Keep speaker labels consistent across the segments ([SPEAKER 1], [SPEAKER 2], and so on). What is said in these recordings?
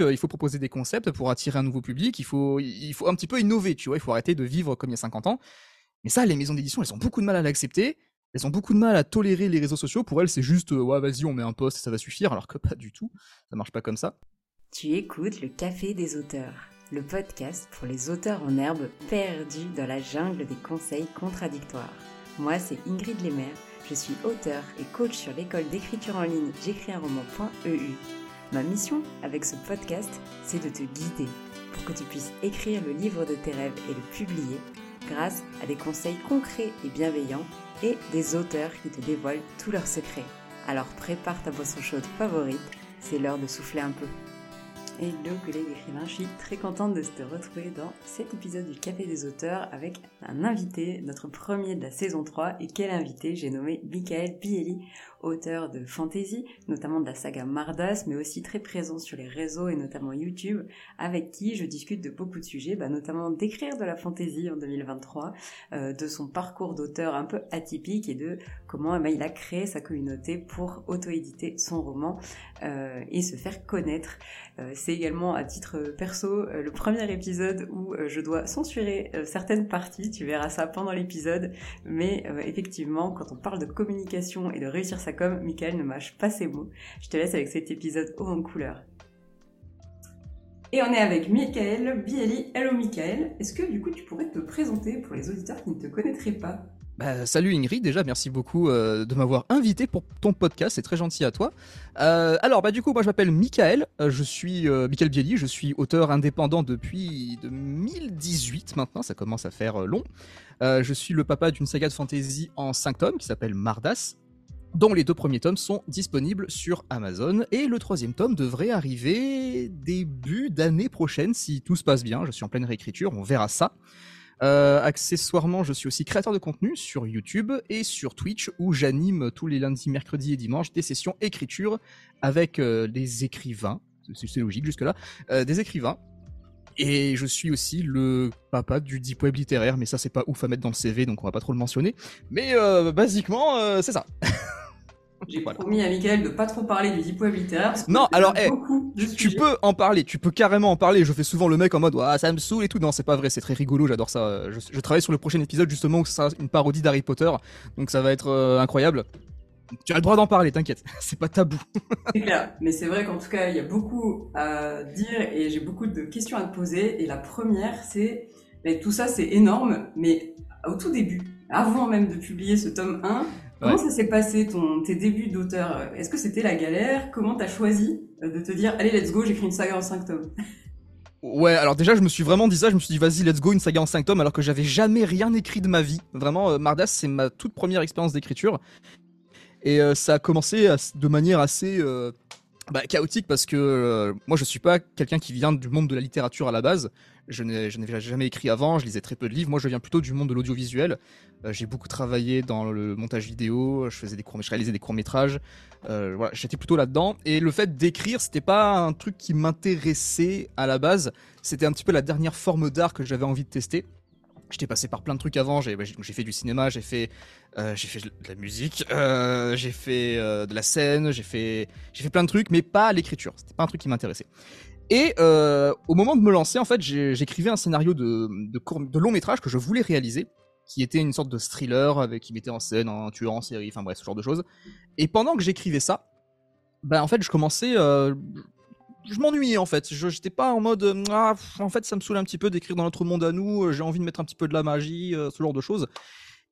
[SPEAKER 1] il faut proposer des concepts pour attirer un nouveau public, il faut, il faut un petit peu innover, tu vois, il faut arrêter de vivre comme il y a 50 ans. Mais ça, les maisons d'édition, elles ont beaucoup de mal à l'accepter, elles ont beaucoup de mal à tolérer les réseaux sociaux. Pour elles, c'est juste, ouais, vas-y, on met un post ça va suffire, alors que pas du tout, ça marche pas comme ça.
[SPEAKER 2] Tu écoutes le Café des auteurs, le podcast pour les auteurs en herbe perdus dans la jungle des conseils contradictoires. Moi, c'est Ingrid Lemaire, je suis auteur et coach sur l'école d'écriture en ligne j'écris un roman.eu. Ma mission avec ce podcast, c'est de te guider pour que tu puisses écrire le livre de tes rêves et le publier grâce à des conseils concrets et bienveillants et des auteurs qui te dévoilent tous leurs secrets. Alors prépare ta boisson chaude favorite, c'est l'heure de souffler un peu. Hello collègues écrivains, je suis très contente de te retrouver dans cet épisode du Café des auteurs avec un invité, notre premier de la saison 3. Et quel invité? J'ai nommé Michael Pielli, auteur de fantasy, notamment de la saga Mardas, mais aussi très présent sur les réseaux et notamment YouTube, avec qui je discute de beaucoup de sujets, bah, notamment d'écrire de la fantasy en 2023, euh, de son parcours d'auteur un peu atypique et de comment eh ben, il a créé sa communauté pour auto-éditer son roman euh, et se faire connaître. Euh, c'est également à titre perso le premier épisode où je dois censurer certaines parties, tu verras ça pendant l'épisode, mais effectivement quand on parle de communication et de réussir sa com, Michael ne mâche pas ses mots. Je te laisse avec cet épisode haut en couleur. Et on est avec Michael Bieli. Hello Michael, est-ce que du coup tu pourrais te présenter pour les auditeurs qui ne te connaîtraient pas?
[SPEAKER 1] Bah, salut Ingrid, déjà merci beaucoup euh, de m'avoir invité pour ton podcast, c'est très gentil à toi. Euh, alors bah du coup moi je m'appelle Michael, euh, je suis Michael Bieli, je suis auteur indépendant depuis 2018 maintenant, ça commence à faire long. je suis le papa d'une saga de fantasy en 5 tomes qui s'appelle Mardas, dont les deux premiers tomes sont disponibles sur Amazon et le troisième tome devrait arriver début d'année prochaine si tout se passe bien. Je suis en pleine réécriture, on verra ça. Euh, accessoirement, je suis aussi créateur de contenu sur YouTube et sur Twitch où j'anime tous les lundis, mercredis et dimanches des sessions écriture avec euh, des écrivains. C'est logique jusque-là. Euh, des écrivains. Et je suis aussi le papa du deep web littéraire, mais ça c'est pas ouf à mettre dans le CV, donc on va pas trop le mentionner. Mais basiquement, c'est ça.
[SPEAKER 2] J'ai promis à Michael de pas trop parler du deep web littéraire.
[SPEAKER 1] non, alors, hey, tu, peux en parler, tu peux carrément en parler. Je fais souvent le mec en mode, ah, ça me saoule et tout. Non, c'est pas vrai, c'est très rigolo, j'adore ça. Je, travaille sur le prochain épisode justement où ça sera une parodie d'Harry Potter, donc ça va être euh, incroyable. Tu as le droit d'en parler, t'inquiète, c'est pas tabou.
[SPEAKER 2] c'est clair, mais c'est vrai qu'en tout cas, il y a beaucoup à dire et j'ai beaucoup de questions à te poser. Et la première, c'est, tout ça, c'est énorme, mais au tout début, avant même de publier ce tome 1, Comment ça s'est passé ton, tes débuts d'auteur? Est-ce que c'était la galère? Comment t'as choisi euh, de te dire allez let's go j'écris une saga en 5 tomes?
[SPEAKER 1] Ouais, alors déjà je me suis vraiment dit ça, je me suis dit vas-y let's go une saga en 5 tomes alors que j'avais jamais rien écrit de ma vie. Vraiment euh, Mardas c'est ma toute première expérience d'écriture. Et euh, ça a commencé de manière assez bah, chaotique parce que moi je suis pas quelqu'un qui vient du monde de la littérature à la base. Je n'avais jamais écrit avant, je lisais très peu de livres. Moi, je viens plutôt du monde de l'audiovisuel. Euh, j'ai beaucoup travaillé dans le montage vidéo, je faisais des courts, je réalisais des courts métrages. Euh, voilà, j'étais plutôt là-dedans. Et le fait d'écrire, c'était pas un truc qui m'intéressait à la base. C'était un petit peu la dernière forme d'art que j'avais envie de tester. J'étais passé par plein de trucs avant. J'ai fait du cinéma, j'ai fait, euh, de la musique, j'ai fait de la scène, j'ai fait, j'ai fait plein de trucs, mais pas l'écriture. C'était pas un truc qui m'intéressait. Et euh, au moment de me lancer, en fait, j'écrivais un scénario de, long métrage que je voulais réaliser, qui était une sorte de thriller avec qui mettait en scène un tueur en série, enfin bref, ce genre de choses. Et pendant que j'écrivais ça, ben en fait, je commençais, euh, je m'ennuyais en fait. Je j'étais pas en mode, ah, en fait, ça me saoule un petit peu d'écrire dans notre monde à nous. J'ai envie de mettre un petit peu de la magie, euh, ce genre de choses.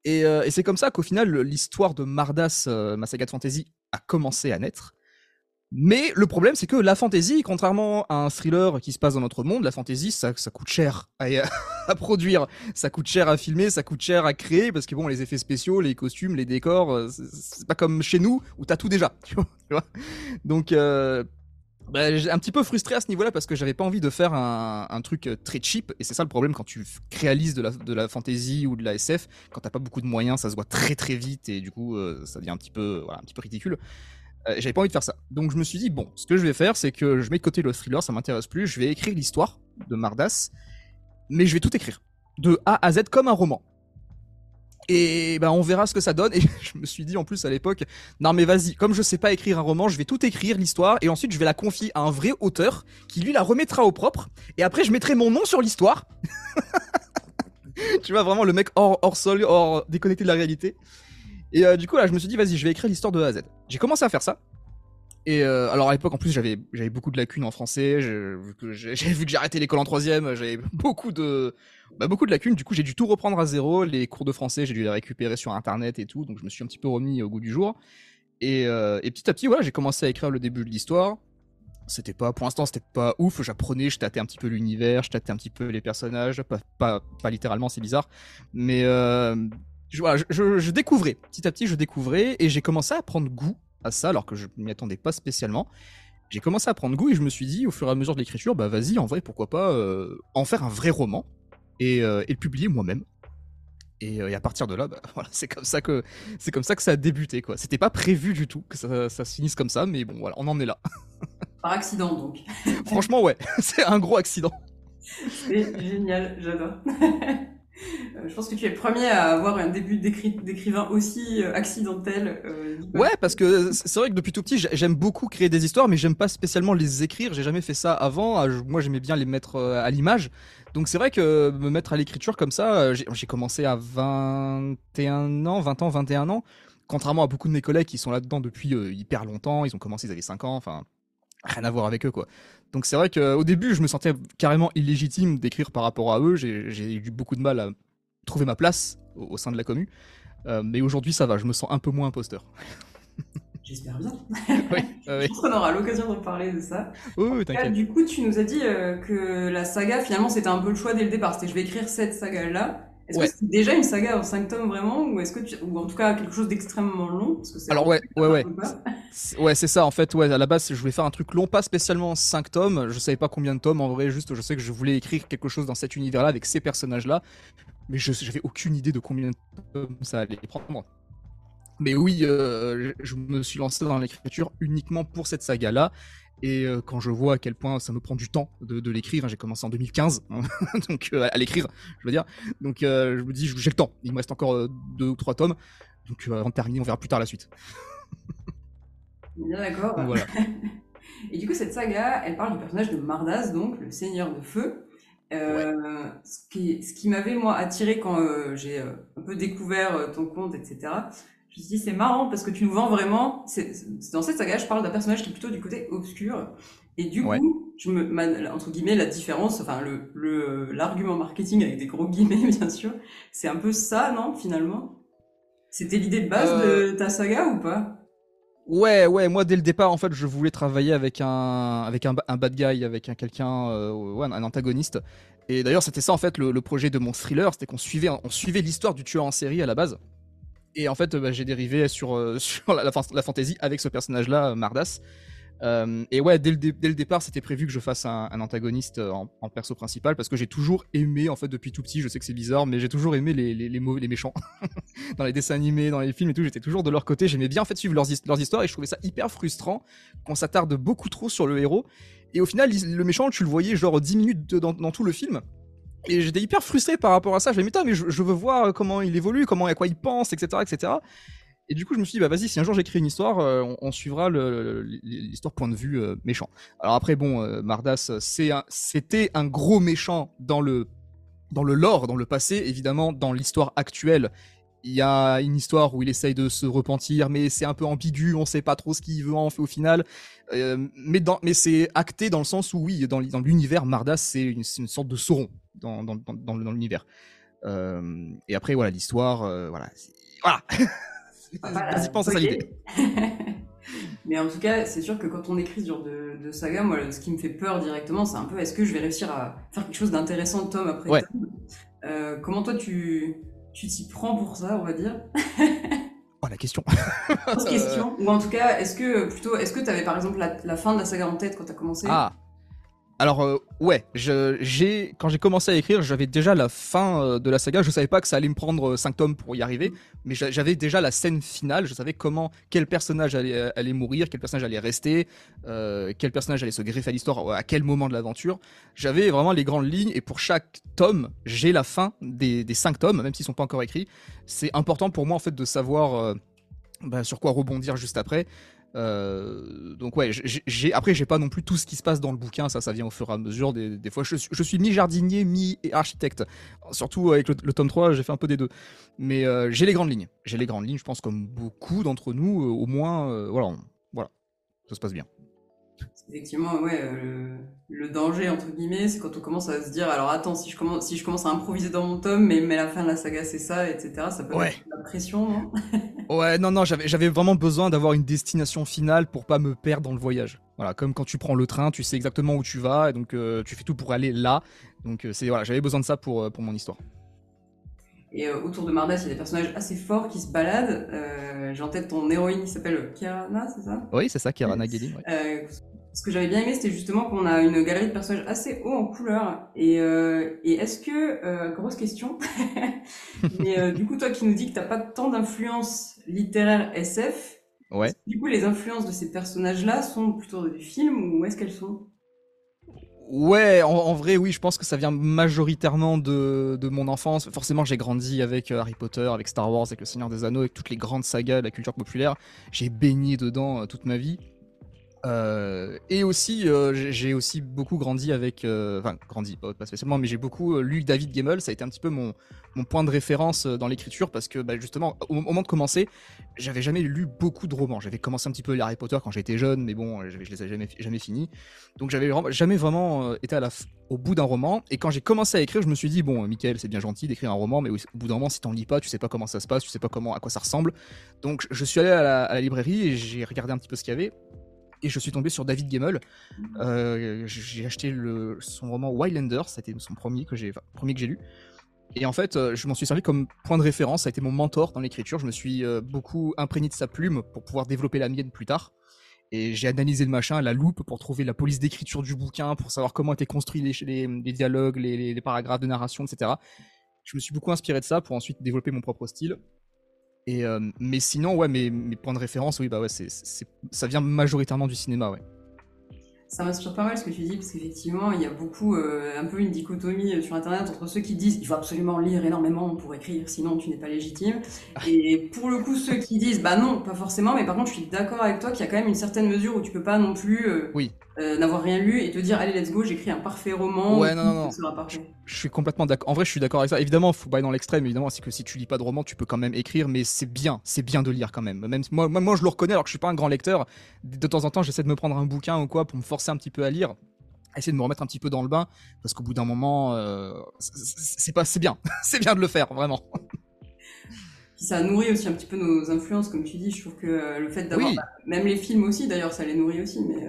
[SPEAKER 1] Et, c'est comme ça qu'au final, l'histoire de Mardas, ma saga de fantasy, a commencé à naître. Mais le problème, c'est que la fantasy, contrairement à un thriller qui se passe dans notre monde, la fantasy, ça, ça coûte cher à, à, produire, ça coûte cher à filmer, ça coûte cher à créer, parce que bon, les effets spéciaux, les costumes, les décors, euh, c'est pas comme chez nous où t'as tout déjà, tu vois. Donc, euh, bah, un petit peu frustré à ce niveau-là parce que j'avais pas envie de faire un, un truc très cheap, et c'est ça le problème quand tu réalises de la, de la fantasy ou de la SF, quand t'as pas beaucoup de moyens, ça se voit très très vite, et du coup, euh, ça devient un petit peu, voilà, un petit peu ridicule. Euh, j'avais pas envie de faire ça. Donc je me suis dit, bon, ce que je vais faire, c'est que je mets de côté le thriller, ça m'intéresse plus, je vais écrire l'histoire de Mardas, mais je vais tout écrire. De A à Z comme un roman. Et ben on verra ce que ça donne. Et je me suis dit en plus à l'époque, non mais vas-y, comme je sais pas écrire un roman, je vais tout écrire l'histoire et ensuite je vais la confier à un vrai auteur qui lui la remettra au propre. Et après je mettrai mon nom sur l'histoire. tu vois vraiment le mec hors, sol, hors déconnecté de la réalité. Et euh, du coup là je me suis dit vas-y je vais écrire l'histoire de A à Z. J'ai commencé à faire ça. Et euh, alors à l'époque en plus j'avais j'avais beaucoup de lacunes en français. J'ai vu que j'ai arrêté l'école en troisième, j'avais beaucoup de bah, beaucoup de lacunes. Du coup j'ai dû tout reprendre à zéro. Les cours de français j'ai dû les récupérer sur internet et tout. Donc je me suis un petit peu remis au goût du jour. Et, euh, et petit à petit voilà j'ai commencé à écrire le début de l'histoire. C'était pas pour l'instant c'était pas ouf. J'apprenais, je tâtais un petit peu l'univers, je tâtais un petit peu les personnages. Pas pas, pas littéralement c'est bizarre, mais euh, je, voilà, je découvrais petit à petit je découvrais et j'ai commencé à prendre goût à ça alors que je m'y attendais pas spécialement. J'ai commencé à prendre goût et je me suis dit au fur et à mesure de l'écriture, bah vas-y, en vrai, pourquoi pas euh, en faire un vrai roman et, euh, et le publier moi-même. Et, euh, et, à partir de là, bah, voilà, c'est comme ça que c'est comme ça que ça a débuté quoi. C'était pas prévu du tout que ça, ça, se finisse comme ça, mais bon voilà, on en est là.
[SPEAKER 2] Par accident donc.
[SPEAKER 1] Franchement ouais, c'est un gros accident.
[SPEAKER 2] C'est génial, j'adore. Euh, je pense que tu es le premier à avoir un début d'écrivain aussi euh, accidentel.
[SPEAKER 1] Euh, ouais, parce que c'est vrai que depuis tout petit, j'aime beaucoup créer des histoires, mais j'aime pas spécialement les écrire. J'ai jamais fait ça avant. Ah, moi, j'aimais bien les mettre à l'image. Donc c'est vrai que me mettre à l'écriture comme ça, j'ai commencé à 21 ans, 20 ans, 21 ans. Contrairement à beaucoup de mes collègues qui sont là-dedans depuis hyper longtemps, ils ont commencé, ils avaient 5 ans, enfin rien à voir avec eux quoi. Donc c'est vrai qu'au début, je me sentais carrément illégitime d'écrire par rapport à eux. J'ai eu beaucoup de mal à trouver ma place au, sein de la commu. Euh, mais aujourd'hui, ça va, je me sens un peu moins imposteur.
[SPEAKER 2] J'espère bien. oui, Je pense qu'on aura l'occasion de parler de ça.
[SPEAKER 1] Oui, t'inquiète.
[SPEAKER 2] Du coup, tu nous as dit euh, que la saga, finalement, c'était un peu le choix dès le départ. C'était je vais écrire cette saga-là. Est-ce que c'est déjà une saga en 5 tomes vraiment ou est-ce que tu... ou en tout cas quelque chose d'extrêmement long parce que
[SPEAKER 1] Alors ouais, ouais ouais. Ouais, c'est ça en fait. Ouais, à la base, je voulais faire un truc long, pas spécialement 5 tomes, je savais pas combien de tomes en vrai, juste je sais que je voulais écrire quelque chose dans cet univers-là avec ces personnages-là, mais je j'avais aucune idée de combien de tomes ça allait prendre. Mais oui, euh, je me suis lancé dans l'écriture uniquement pour cette saga-là. Et euh, quand je vois à quel point ça me prend du temps de, l'écrire, hein, j'ai commencé en 2015, hein, donc euh, à l'écrire, je veux dire. Donc euh, je me dis, j'ai le temps. Il me reste encore deux ou trois tomes, donc avant de terminer, on verra plus tard la suite.
[SPEAKER 2] Bien d'accord. Voilà. Et du coup, cette saga, elle parle du personnage de Mardas, donc le Seigneur de Feu. Ce qui, ce qui m'avait moi attiré quand j'ai un peu découvert ton compte, etc je me suis dit, c'est marrant parce que tu nous vends vraiment. dans cette saga, je parle d'un personnage qui est plutôt du côté obscur. Et du coup, je me, entre guillemets, la différence, enfin, le, l'argument marketing avec des gros guillemets, bien sûr, c'est un peu ça, non, finalement? C'était l'idée de base de euh. ta saga ou pas?
[SPEAKER 1] Ouais, ouais, moi dès le départ, en fait, je voulais travailler avec un, avec un, bad guy, avec un quelqu'un, euh, ouais, un antagoniste. Et d'ailleurs, c'était ça en fait le, projet de mon thriller, c'était qu'on suivait, on suivait l'histoire du tueur en série à la base. Et en fait, bah, j'ai dérivé sur, euh, la, fantasy avec ce personnage-là, Mardas. Euh, et ouais, dès le, départ, c'était prévu que je fasse un, antagoniste euh, en, perso principal parce que j'ai toujours aimé, en fait, depuis tout petit, je sais que c'est bizarre, mais j'ai toujours aimé les, les, méchants. dans les dessins animés, dans les films et tout, j'étais toujours de leur côté. J'aimais bien, en fait, suivre leurs, leurs histoires et je trouvais ça hyper frustrant qu'on s'attarde beaucoup trop sur le héros. Et au final, le méchant, tu le voyais genre 10 minutes dans tout le film. Et j'étais hyper frustré par rapport à ça. Je me disais, mais je, veux voir comment il évolue, comment, à quoi il pense, etc., etc. Et du coup, je me suis dit, bah vas-y, si un jour j'écris une histoire, euh, on, suivra l'histoire point de vue euh, méchant. Alors après, bon, euh, Mardas, c'était un, gros méchant dans le, dans le lore, dans le passé, évidemment, dans l'histoire actuelle. Il y a une histoire où il essaye de se repentir, mais c'est un peu ambigu, on sait pas trop ce qu'il veut en fait au final. mais c'est acté dans le sens où oui, dans, dans l'univers, Mardas, c'est une, une, sorte de Sauron dans, dans, dans, dans l'univers. Euh, et après, voilà, l'histoire, euh, voilà. Voilà Vas-y, pense à ça l'idée.
[SPEAKER 2] Mais en tout cas, c'est sûr que quand on écrit ce genre de, de, saga, moi, ce qui me fait peur directement, c'est un peu est-ce que je vais réussir à faire quelque chose d'intéressant tome après
[SPEAKER 1] ouais.
[SPEAKER 2] tome euh, Comment toi, tu tu t'y prends pour ça, on va dire?
[SPEAKER 1] Oh, la question.
[SPEAKER 2] question. Ou en tout cas, est-ce que plutôt, est-ce que tu avais par exemple la, la, fin de la saga en tête quand tu as commencé?
[SPEAKER 1] Ah alors euh, ouais, j'ai quand j'ai commencé à écrire, j'avais déjà la fin euh, de la saga. Je savais pas que ça allait me prendre 5 tomes pour y arriver, mais j'avais déjà la scène finale. Je savais comment quel personnage allait, allait mourir, quel personnage allait rester, quel personnage allait se greffer à l'histoire, à quel moment de l'aventure. J'avais vraiment les grandes lignes et pour chaque tome, j'ai la fin des, des 5 tomes, même s'ils sont pas encore écrits. C'est important pour moi en fait de savoir bah, sur quoi rebondir juste après. Euh, donc ouais, j'ai après j'ai pas non plus tout ce qui se passe dans le bouquin, ça ça vient au fur et à mesure. Des, fois je, suis mi jardinier, mi architecte. Surtout avec le, tome 3, j'ai fait un peu des deux. Mais euh, j'ai les grandes lignes. J'ai les grandes lignes, je pense comme beaucoup d'entre nous, euh, au moins voilà, voilà, ça se passe bien.
[SPEAKER 2] Effectivement, ouais, euh, le, danger, entre guillemets, c'est quand on commence à se dire, alors attends, si je commence, si je commence à improviser dans mon tome, mais, mais la fin de la saga c'est ça, etc., ça peut être la pression, non
[SPEAKER 1] Ouais, non, non, j'avais vraiment besoin d'avoir une destination finale pour pas me perdre dans le voyage. Voilà, comme quand tu prends le train, tu sais exactement où tu vas, et donc euh, tu fais tout pour aller là. Donc euh, c'est voilà, j'avais besoin de ça pour, pour mon histoire.
[SPEAKER 2] Et autour de Mardas, il y a des personnages assez forts qui se baladent. J'ai en tête ton héroïne qui s'appelle Kirana, c'est ça?
[SPEAKER 1] Oui, c'est ça, Kirana Gelin.
[SPEAKER 2] Ce que j'avais bien aimé, c'était justement qu'on a une galerie de personnages assez haut en couleur. Et, euh, et est-ce que, euh, grosse question, mais euh, du coup, toi qui nous dis que t'as pas tant d'influence littéraire SF,
[SPEAKER 1] ouais.
[SPEAKER 2] du coup, les influences de ces personnages-là sont plutôt du film ou où est-ce qu'elles sont?
[SPEAKER 1] Ouais, en, vrai, oui, je pense que ça vient majoritairement de, de mon enfance. Forcément, j'ai grandi avec Harry Potter, avec Star Wars, avec Le Seigneur des Anneaux, avec toutes les grandes sagas de la culture populaire. J'ai baigné dedans toute ma vie. Euh, et aussi, euh, j'ai aussi beaucoup grandi avec, euh, enfin grandi pas, spécialement, mais j'ai beaucoup lu David Gemmel. Ça a été un petit peu mon, point de référence dans l'écriture parce que bah, justement, au, moment de commencer, j'avais jamais lu beaucoup de romans. J'avais commencé un petit peu Harry Potter quand j'étais jeune, mais bon, je, les ai jamais finis. Donc j'avais jamais vraiment été au bout d'un roman. Et quand j'ai commencé à écrire, je me suis dit bon, Michael, c'est bien gentil d'écrire un roman, mais au bout d'un moment, si t'en lis pas, tu sais pas comment ça se passe, tu sais pas comment à quoi ça ressemble. Donc je suis allé à la librairie et j'ai regardé un petit peu ce qu'il y avait et je suis tombé sur David Gemmel. Euh, j'ai acheté son roman Wildlander, c'était son premier que j'ai lu. Et en fait, euh, je m'en suis servi comme point de référence, ça a été mon mentor dans l'écriture. Je me suis euh, beaucoup imprégné de sa plume pour pouvoir développer la mienne plus tard. Et j'ai analysé le machin à la loupe pour trouver la police d'écriture du bouquin, pour savoir comment étaient construits les, dialogues, les, paragraphes de narration, etc. Je me suis beaucoup inspiré de ça pour ensuite développer mon propre style. Et, euh, mais sinon, ouais, mes, mes, points de référence, oui, bah ouais, c'est, ça vient majoritairement du cinéma, ouais.
[SPEAKER 2] Ça m'inspire pas mal ce que tu dis, parce qu'effectivement, il y a beaucoup, euh, un peu une dichotomie euh, sur Internet entre ceux qui disent il faut absolument lire énormément pour écrire, sinon tu n'es pas légitime. Et pour le coup, ceux qui disent bah non, pas forcément, mais par contre, je suis d'accord avec toi qu'il y a quand même une certaine mesure où tu peux pas non plus
[SPEAKER 1] oui.
[SPEAKER 2] Euh, n'avoir rien lu et te dire allez let's go j'écris un parfait roman
[SPEAKER 1] ouais non non non. Je, suis complètement d'accord en vrai je suis d'accord avec ça. Évidemment faut pas aller dans l'extrême évidemment c'est que si tu lis pas de roman tu peux quand même écrire mais c'est bien c'est bien de lire quand même. Même moi, moi je le reconnais alors que je suis pas un grand lecteur. De temps en temps j'essaie de me prendre un bouquin ou quoi pour me forcer un petit peu à lire essayer de me remettre un petit peu dans le bain parce qu'au bout d'un moment euh, c'est pas c'est bien. C'est bien de le faire vraiment.
[SPEAKER 2] Ça nourrit aussi un petit peu nos influences comme tu dis. Je trouve que euh, le fait d'avoir bah, même les films aussi d'ailleurs ça les nourrit aussi mais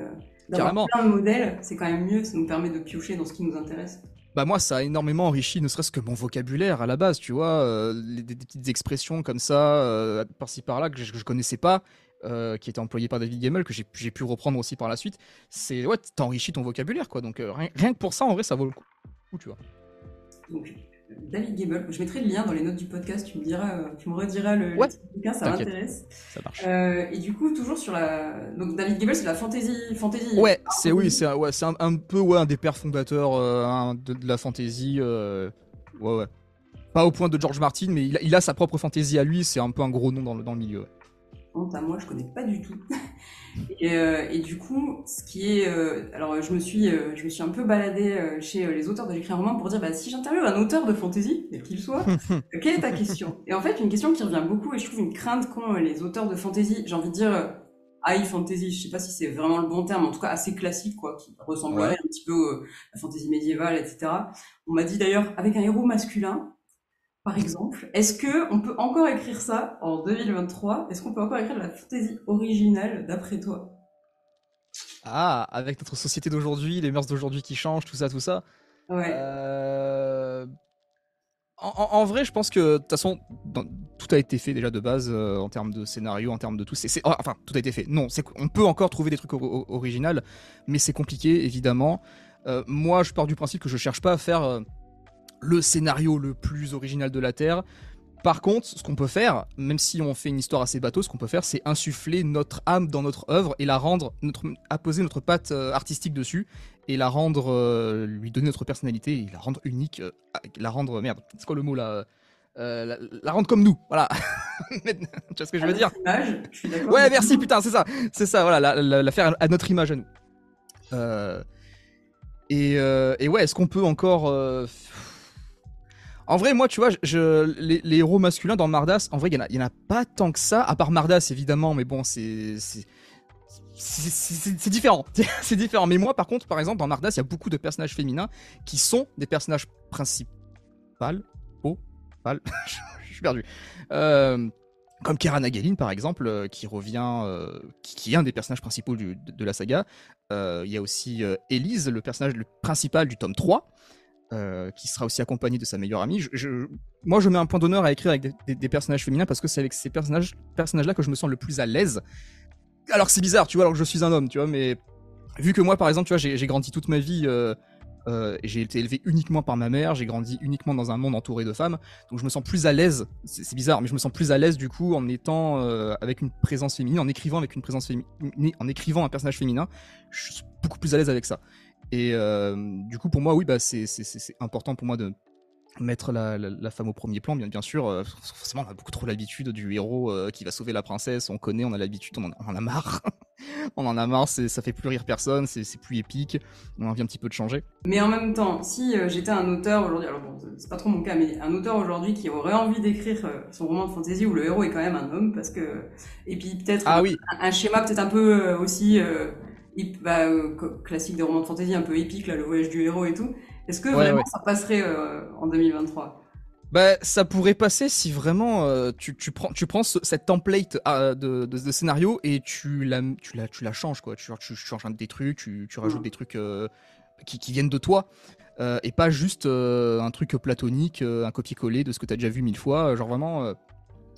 [SPEAKER 2] D'avoir plein de modèles, c'est quand même mieux, ça nous permet de piocher dans ce qui nous intéresse.
[SPEAKER 1] Bah moi, ça a énormément enrichi, ne serait-ce que mon vocabulaire à la base, tu vois, euh, des, petites expressions comme ça, euh, par-ci par-là, que je, ne connaissais pas, euh, qui étaient employées par David Gemmel, que j'ai pu reprendre aussi par la suite. C'est ouais, t'enrichis ton vocabulaire, quoi. Donc rien, rien, que pour ça, en vrai, ça vaut le coup, tu vois.
[SPEAKER 2] Donc David Gable. Je mettrai le lien dans les notes du podcast. Tu me diras, euh, tu me rediras le, bouquin, ça m'intéresse.
[SPEAKER 1] Ça marche.
[SPEAKER 2] Euh, et du coup, toujours sur la. Donc David Gable, c'est la fantasy, fantasy.
[SPEAKER 1] Ouais, c'est oui, c'est ouais, c'est un, peu ouais un des pères fondateurs euh, de, la fantasy. ouais, ouais. Pas au point de George Martin, mais il a, il a sa propre fantasy à lui. C'est un peu un gros nom dans le, dans le milieu. Ouais
[SPEAKER 2] à moi, je connais pas du tout. Euh, et, du coup, ce qui est, euh, alors je me suis, euh, je me suis un peu baladée chez les auteurs de l'écrit roman pour dire, bah, si j'interviewe un auteur de fantasy, quel qu'il soit, quelle est ta question? Et en fait, une question qui revient beaucoup et je trouve une crainte qu'ont les auteurs de fantasy, j'ai envie de dire high fantasy, je sais pas si c'est vraiment le bon terme, en tout cas assez classique, quoi, qui ressemblerait un petit peu à la fantasy médiévale, etc. On m'a dit d'ailleurs avec un héros masculin, par exemple. Est-ce que on peut encore écrire ça en 2023 Est-ce qu'on peut encore écrire de la fantaisie originale d'après toi?
[SPEAKER 1] Ah, avec notre société d'aujourd'hui, les mœurs d'aujourd'hui qui changent, tout ça, tout ça.
[SPEAKER 2] Ouais.
[SPEAKER 1] Euh, en, vrai, je pense que de toute façon, tout a été fait déjà de base euh, en termes de scénario, en termes de tout. Enfin, tout a été fait. Non, on peut encore trouver des trucs originaux, mais c'est compliqué évidemment. moi, je pars du principe que je cherche pas à faire le scénario le plus original de la Terre. Par contre, ce qu'on peut faire, même si on fait une histoire assez bateau, ce qu'on peut faire, c'est insuffler notre âme dans notre œuvre et la rendre, notre, apposer notre patte euh, artistique dessus et la rendre, euh, lui donner notre personnalité et la rendre unique, euh, la rendre, merde, c'est quoi le mot là la, rendre comme nous, voilà. tu vois ce que je veux dire
[SPEAKER 2] image, je suis
[SPEAKER 1] Ouais, merci, putain, c'est ça, c'est ça, voilà, la, faire à notre image à nous. Et, et, ouais, est-ce qu'on peut encore en vrai, moi, tu vois, je, les, héros masculins dans Mardas, en vrai, il n'y en, a pas tant que ça, à part Mardas, évidemment, mais bon, c'est. Différent, c'est différent. Mais moi, par contre, par exemple, dans Mardas, il y a beaucoup de personnages féminins qui sont des personnages principaux. Oh, je suis perdu. Euh, comme Kara Nagalin, par exemple, euh, qui revient, euh, qui, est un des personnages principaux de, de, la saga. Il y a aussi Elise, le personnage principal du tome 3. Euh, qui sera aussi accompagné de sa meilleure amie. Moi, je mets un point d'honneur à écrire avec des, personnages féminins parce que c'est avec ces personnages, personnages-là que je me sens le plus à l'aise. Alors c'est bizarre, tu vois, alors que je suis un homme, tu vois, mais vu que moi, par exemple, tu vois, j'ai grandi toute ma vie euh, euh, j'ai été élevé uniquement par ma mère, j'ai grandi uniquement dans un monde entouré de femmes, donc je me sens plus à l'aise. C'est bizarre, mais je me sens plus à l'aise du coup en étant avec une présence féminine, en écrivant avec une présence féminine, en écrivant un personnage féminin. Je suis beaucoup plus à l'aise avec ça. Et du coup, pour moi, oui, bah, c'est important pour moi de mettre la, femme au premier plan, bien, bien sûr. Euh, forcément, on a beaucoup trop l'habitude du héros euh, qui va sauver la princesse. On connaît, on a l'habitude, on, en a marre. on en a marre, ça fait plus rire personne, c'est plus épique. On a envie un petit peu de changer.
[SPEAKER 2] Mais en même temps, si j'étais un auteur aujourd'hui, alors bon, c'est pas trop mon cas, mais un auteur aujourd'hui qui aurait envie d'écrire son roman de fantasy où le héros est quand même un homme, parce que. Et puis peut-être
[SPEAKER 1] ah, oui.
[SPEAKER 2] un, schéma peut-être un peu aussi bah, euh, classique des romans de fantasy un peu épique, là, le voyage du héros et tout. Est-ce que vraiment ça passerait euh, en 2023
[SPEAKER 1] bah, ça pourrait passer si vraiment euh, tu, tu, prends, tu prends cette template de, de, scénario et tu la, tu la, tu la changes, quoi. Tu, tu changes des trucs, tu, tu rajoutes des trucs qui, qui, viennent de toi et pas juste un truc platonique, un copier-coller de ce que tu as déjà vu mille fois. Genre vraiment,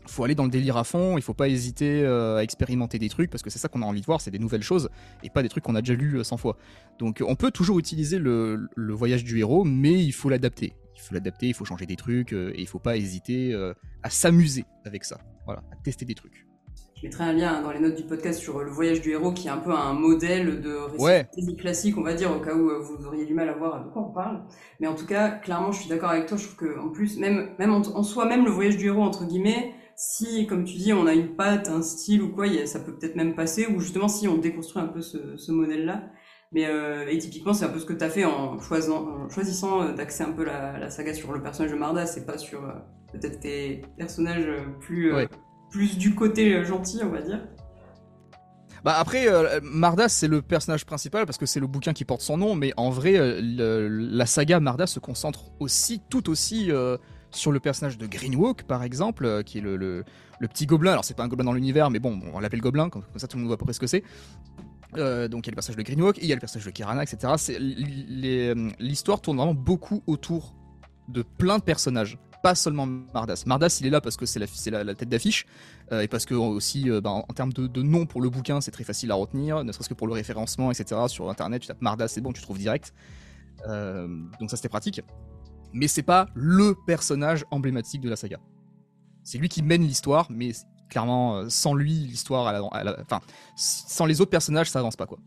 [SPEAKER 1] faut aller dans le délire à fond, il faut pas hésiter euh, à expérimenter des trucs parce que c'est ça qu'on a envie de voir, c'est des nouvelles choses et pas des trucs qu'on a déjà lus 100 euh, fois. Donc on peut toujours utiliser le, voyage du héros, mais il faut l'adapter. Il faut l'adapter, il faut changer des trucs euh, et il faut pas hésiter à s'amuser avec ça. Voilà, à tester des trucs.
[SPEAKER 2] Je mettrai un lien dans les notes du podcast sur le voyage du héros qui est un peu un modèle de récit classique, on va dire, au cas où vous auriez du mal à voir de quoi on parle. Mais en tout cas, clairement, je suis d'accord avec toi. Je trouve que en plus, même, même en soi, même le voyage du héros entre guillemets, si, comme tu dis, on a une patte, un style ou quoi, ça peut peut-être même passer, ou justement si on déconstruit un peu ce, modèle-là. Mais euh, et typiquement, c'est un peu ce que tu as fait en, choisissant euh, d'axer un peu la, saga sur le personnage de Marda, c'est pas sur euh, peut-être tes personnages plus, plus du côté gentil, on va dire.
[SPEAKER 1] Bah après, Mardas c'est le personnage principal parce que c'est le bouquin qui porte son nom, mais en vrai, la saga Mardas se concentre aussi, tout aussi sur le personnage de Greenwalk, par exemple, euh, qui est le, petit gobelin. Alors, c'est pas un gobelin dans l'univers, mais bon, on l'appelle gobelin, comme, ça tout le monde voit à peu près ce que c'est. Euh, donc, il y a le personnage de Greenwalk, il y a le personnage de Kirana, etc. Euh, l'histoire tourne vraiment beaucoup autour de plein de personnages pas seulement Mardas. Mardas, il est là parce que c'est la, la, tête d'affiche, et parce que aussi, bah, en, termes de, de, nom pour le bouquin, c'est très facile à retenir, ne serait-ce que pour le référencement, etc. Sur Internet, tu tapes Mardas, c'est bon, tu trouves direct. donc ça, c'était pratique mais c'est pas le personnage emblématique de la saga. C'est lui qui mène l'histoire, mais clairement, euh, sans lui, l'histoire, enfin, sans les autres personnages, ça avance pas quoi.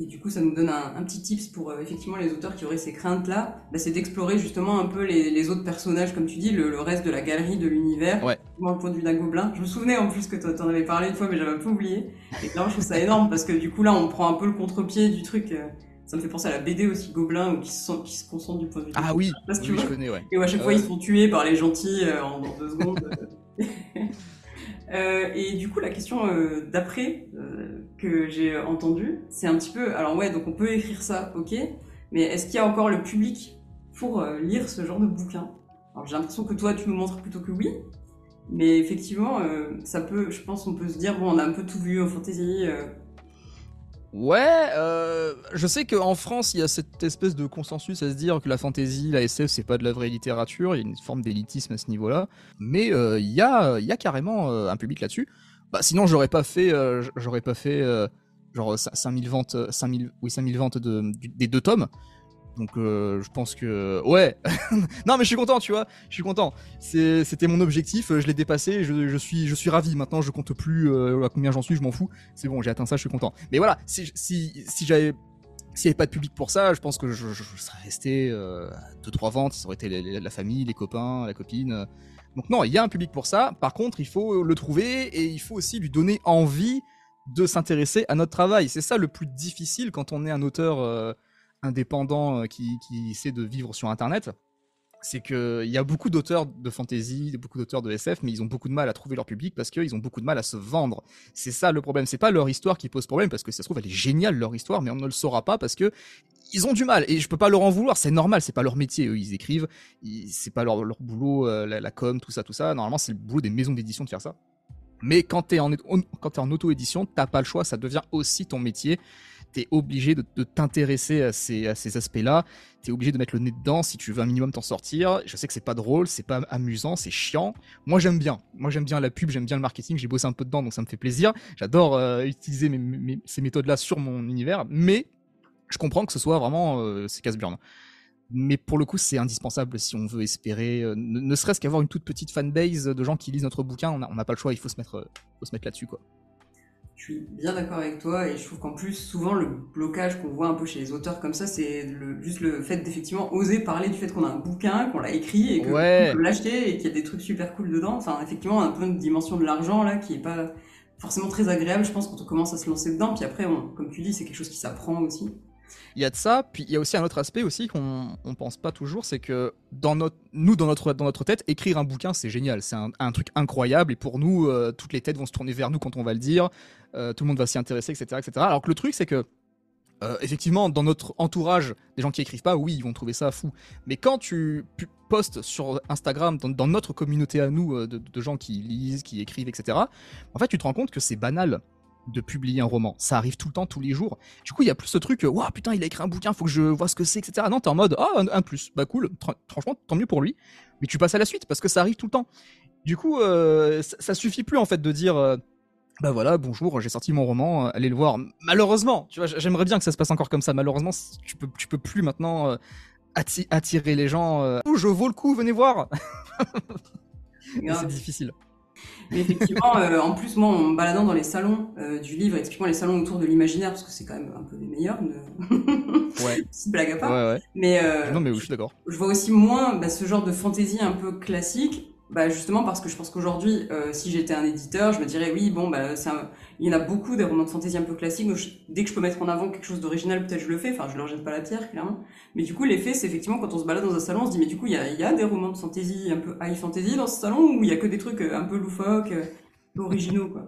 [SPEAKER 2] Et du coup, ça nous donne un, petit tips pour euh, effectivement les auteurs qui auraient ces craintes-là, bah, c'est d'explorer justement un peu les, autres personnages, comme tu dis, le, reste de la galerie de l'univers,
[SPEAKER 1] ouais.
[SPEAKER 2] le point de vue d'un gobelin. Je me souvenais en plus que toi t'en avais parlé une fois, mais j'avais un peu oublié. Et là, je trouve ça énorme parce que du coup là, on prend un peu le contre-pied du truc. Euh, ça me fait penser à la BD aussi, Gobelin, où qui se, qui se concentre du point de vue.
[SPEAKER 1] Ah oui, oui je connais, ouais.
[SPEAKER 2] Et où à chaque fois ils sont tués par les gentils euh, en, deux secondes. euh, et du coup, la question euh, d'après euh, que j'ai entendue, c'est un petit peu. Alors, ouais, donc on peut écrire ça, ok, mais est-ce qu'il y a encore le public pour lire ce genre de bouquin? Alors, j'ai l'impression que toi, tu nous montres plutôt que oui. Mais effectivement, ça peut, je pense, on peut se dire, bon, on a un peu tout vu en fantasy,
[SPEAKER 1] Ouais, euh, je sais qu'en France, il y a cette espèce de consensus à se dire que la fantasy, la SF, c'est pas de la vraie littérature, il y a une forme d'élitisme à ce niveau-là, mais euh, il, y a, y a carrément euh, un public là-dessus. Bah, sinon, j'aurais pas fait, j'aurais pas fait genre 5000 ventes, 5000, oui, 5000 ventes de, des deux tomes. Donc je pense que ouais. non mais je suis content, tu vois. Je suis content. C'était mon objectif. Je l'ai dépassé. Je, je, suis je suis ravi. Maintenant je compte plus à combien j'en suis. Je m'en fous. C'est bon, j'ai atteint ça. Je suis content. Mais voilà, si si, si j'avais s'il n'y avait pas de public pour ça, je pense que je, serais resté euh, deux trois ventes, ça aurait été la, famille, les copains, la copine. Donc non, il y a un public pour ça. Par contre, il faut le trouver et il faut aussi lui donner envie de s'intéresser à notre travail. C'est ça le plus difficile quand on est un auteur euh, indépendant euh, qui, qui essaie de vivre sur Internet c'est qu'il y a beaucoup d'auteurs de fantasy, beaucoup d'auteurs de SF, mais ils ont beaucoup de mal à trouver leur public parce qu'ils ont beaucoup de mal à se vendre. C'est ça le problème. C'est pas leur histoire qui pose problème parce que ça se trouve elle est géniale leur histoire, mais on ne le saura pas parce que ils ont du mal et je peux pas leur en vouloir. C'est normal, c'est pas leur métier. Eux, ils écrivent, c'est pas leur, boulot, euh, la, com, tout ça, tout ça. Normalement, c'est le boulot des maisons d'édition de faire ça. Mais quand t'es en, quand es en auto-édition, t'as pas le choix, ça devient aussi ton métier t'es obligé de, t'intéresser à ces, aspects-là. T'es obligé de mettre le nez dedans si tu veux un minimum t'en sortir. Je sais que c'est pas drôle, c'est pas amusant, c'est chiant. Moi j'aime bien. Moi j'aime bien la pub, j'aime bien le marketing. J'ai bossé un peu dedans, donc ça me fait plaisir. J'adore euh, utiliser ces méthodes-là sur mon univers, mais je comprends que ce soit vraiment euh, c'est casse-burne. Mais pour le coup, c'est indispensable si on veut espérer, euh, ne, serait-ce qu'avoir une toute petite fanbase de gens qui lisent notre bouquin. On n'a pas le choix, il faut se mettre, faut se mettre là-dessus, quoi.
[SPEAKER 2] Je suis bien d'accord avec toi et je trouve qu'en plus, souvent, le blocage qu'on voit un peu chez les auteurs comme ça, c'est juste le fait d'effectivement oser parler du fait qu'on a un bouquin, qu'on l'a écrit et qu'on peut l'acheter et qu'il y a des trucs super cool dedans. Enfin, effectivement, un peu une dimension de l'argent là qui est pas forcément très agréable, je pense, quand on commence à se lancer dedans. Puis après, comme tu dis, c'est quelque chose qui s'apprend aussi.
[SPEAKER 1] Il y a de ça, puis il y a aussi un autre aspect aussi qu'on on pense pas toujours, c'est que dans notre, nous, dans notre, dans notre tête, écrire un bouquin, c'est génial, c'est un, truc incroyable, et pour nous, euh, toutes les têtes vont se tourner vers nous quand on va le dire, euh, tout le monde va s'y intéresser, etc., etc. Alors que le truc, c'est que euh, effectivement, dans notre entourage, des gens qui écrivent pas, oui, ils vont trouver ça fou. Mais quand tu postes sur Instagram, dans, notre communauté à nous, de, de, gens qui lisent, qui écrivent, etc., en fait, tu te rends compte que c'est banal de publier un roman. Ça arrive tout le temps, tous les jours. Du coup, il y a plus ce truc, waouh, putain, il a écrit un bouquin, faut que je vois ce que c'est, etc. Non, t'es en mode, ah, un, plus, bah cool, franchement, tant mieux pour lui. Mais tu passes à la suite parce que ça arrive tout le temps. Du coup, euh, ça, suffit plus en fait de dire, euh, bah voilà, bonjour, j'ai sorti mon roman, euh, allez le voir. Malheureusement, tu vois, j'aimerais bien que ça se passe encore comme ça. Malheureusement, tu peux, tu peux plus maintenant attirer les gens. je vaux le coup, venez voir. c'est difficile.
[SPEAKER 2] Mais effectivement, euh, en plus, moi, en me baladant dans les salons euh, du livre, expliquant les salons autour de l'imaginaire, parce que c'est quand même un peu les meilleurs, de...
[SPEAKER 1] ouais.
[SPEAKER 2] petite blague à part. Mais, euh,
[SPEAKER 1] non, mais oui, je suis d'accord.
[SPEAKER 2] Je vois aussi moins bah, ce genre de fantaisie un peu classique, bah, justement parce que je pense qu'aujourd'hui, euh, si j'étais un éditeur, je me dirais oui, bon, bah, il y en a beaucoup des romans de fantasy un peu classiques. Donc dès que je peux mettre en avant quelque chose d'original, peut-être je le fais. Enfin, je leur jette pas la pierre, clairement. Mais du coup, l'effet, c'est effectivement quand on se balade dans un salon, on se dit mais du coup, il y a, des romans de fantasy un peu high fantasy dans ce salon ou il y a que des trucs euh, un peu loufoques, euh, originaux, quoi.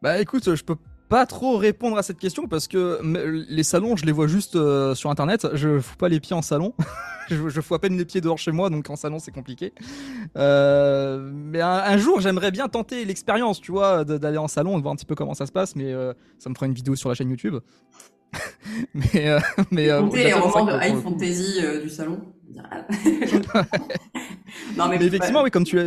[SPEAKER 1] Bah écoute, je peux pas trop répondre à cette question parce que les salons, je les vois juste euh, sur internet. Je fous pas les pieds en salon. je, je, fous à peine les pieds dehors chez moi, donc en salon c'est compliqué. Euh, mais un, jour, j'aimerais bien tenter l'expérience, tu vois, d'aller en salon, de voir un petit peu comment ça se passe. Mais euh, ça me fera une vidéo sur la chaîne YouTube.
[SPEAKER 2] mais mais les romans de high fantasy du salon.
[SPEAKER 1] non, mais, effectivement, oui, comme tu,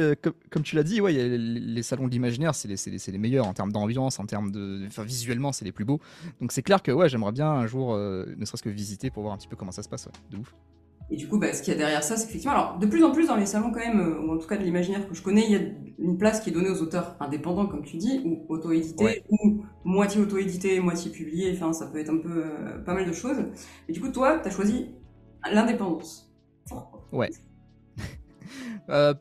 [SPEAKER 1] comme, tu l'as dit, ouais, les, salons de l'imaginaire, c'est les, les, meilleurs en termes d'ambiance, en termes de. Enfin, visuellement, c'est les plus beaux. Donc c'est clair que ouais, j'aimerais bien un jour, euh, ne serait-ce que visiter pour voir un petit peu comment ça se passe, de ouf.
[SPEAKER 2] Et du coup, bah, ce qu'il y a derrière ça, c'est effectivement, alors de plus en plus dans les salons quand même, euh, ou en tout cas de l'imaginaire que je connais, il y a une place qui est donnée aux auteurs indépendants, comme tu dis, ou auto-édités, ou moitié auto-édité, moitié publié, enfin ça peut être un peu euh, pas mal de choses. Et du coup, toi, tu as choisi l'indépendance.
[SPEAKER 1] Ouais. euh,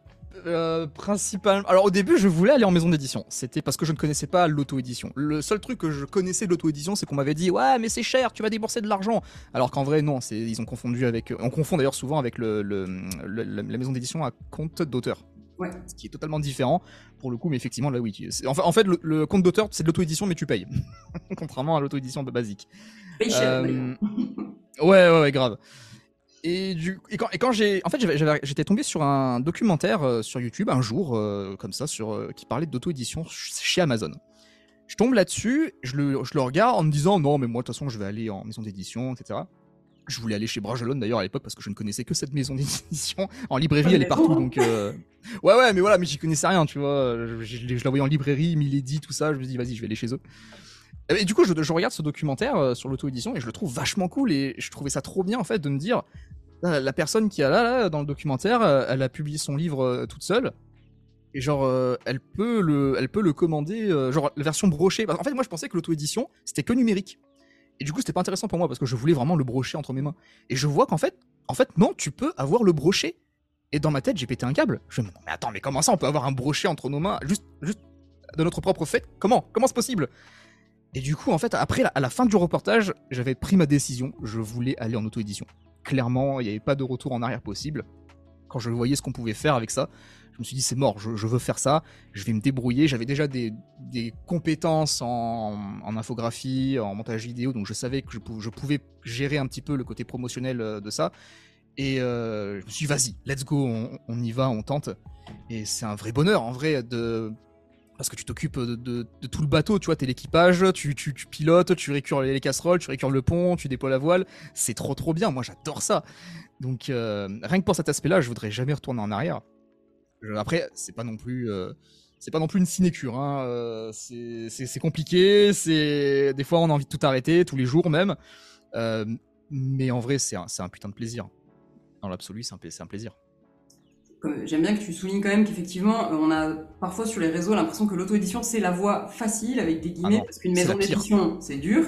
[SPEAKER 1] euh, principalement. Alors au début, je voulais aller en maison d'édition. C'était parce que je ne connaissais pas l'auto-édition. Le seul truc que je connaissais de l'auto-édition, c'est qu'on m'avait dit ouais, mais c'est cher, tu vas débourser de l'argent. Alors qu'en vrai, non. C'est ils ont confondu avec. On confond d'ailleurs souvent avec le, la maison d'édition à compte d'auteur.
[SPEAKER 2] Ouais.
[SPEAKER 1] Ce qui est totalement différent pour le coup, mais effectivement là oui. En fait, en fait le, compte d'auteur c'est de l'auto-édition, mais tu payes. Contrairement à l'auto-édition basique.
[SPEAKER 2] Paye cher. Euh,
[SPEAKER 1] ouais, ouais, ouais, grave. Et, du, et quand, et quand j'ai, en fait, j'étais tombé sur un documentaire euh, sur YouTube un jour, euh, comme ça, sur, euh, qui parlait d'auto-édition chez Amazon. Je tombe là-dessus, je le, je le regarde en me disant non, mais moi, de toute façon, je vais aller en maison d'édition, etc. Je voulais aller chez Bragelonne d'ailleurs à l'époque parce que je ne connaissais que cette maison d'édition. En librairie, elle est partout, donc. Ouais, ouais, mais voilà, mais j'y connaissais rien, tu vois. Je, je, je la voyais en librairie, Milady, tout ça. Je me dis, vas-y, je vais aller chez eux. Et du coup, je, je regarde ce documentaire sur l'auto-édition et je le trouve vachement cool et je trouvais ça trop bien en fait de me dire la personne qui a là, dans le documentaire, elle a publié son livre toute seule. Et genre elle peut le elle le commander genre la version brochée. En fait moi je pensais que l'auto édition c'était que numérique. Et du coup c'était pas intéressant pour moi parce que je voulais vraiment le brocher entre mes mains. Et je vois qu'en fait en fait non tu peux avoir le brochet. Et dans ma tête j'ai pété un câble. Je me dis mais attends mais comment ça on peut avoir un brochet entre nos mains? Juste juste de notre propre fait? Comment? Comment c'est possible? Et du coup en fait après à la fin du reportage j'avais pris ma décision. Je voulais aller en auto édition clairement il n'y avait pas de retour en arrière possible quand je voyais ce qu'on pouvait faire avec ça je me suis dit c'est mort, je, veux faire ça, je vais me débrouiller. J'avais déjà des, compétences en, infographie, en montage vidéo, donc je savais que je, pouvais gérer un petit peu le côté promotionnel euh, de ça. Et euh, je me suis dit vas-y, let's go, on, y va, on tente. Et c'est un vrai bonheur en vrai de parce que tu t'occupes de, tout le bateau, tu vois, t'es l'équipage, tu, pilotes, tu récures les casseroles, tu récures le pont, tu déploies la voile, c'est trop trop bien, moi j'adore ça. Donc euh, rien que pour cet aspect-là, je voudrais jamais retourner en arrière après, c'est pas non plus. Euh, c'est pas non plus une sinécure. Hein. Euh, c'est compliqué. C'est des fois on a envie de tout arrêter, tous les jours même. Mais en vrai, c'est un, un, putain de plaisir. Dans l'absolu, c'est un, un, plaisir.
[SPEAKER 2] J'aime bien que tu soulignes quand même qu'effectivement, on a parfois sur les réseaux l'impression que l'auto-édition c'est la voie facile avec des guillemets, ah parce qu'une maison d'édition c'est dur.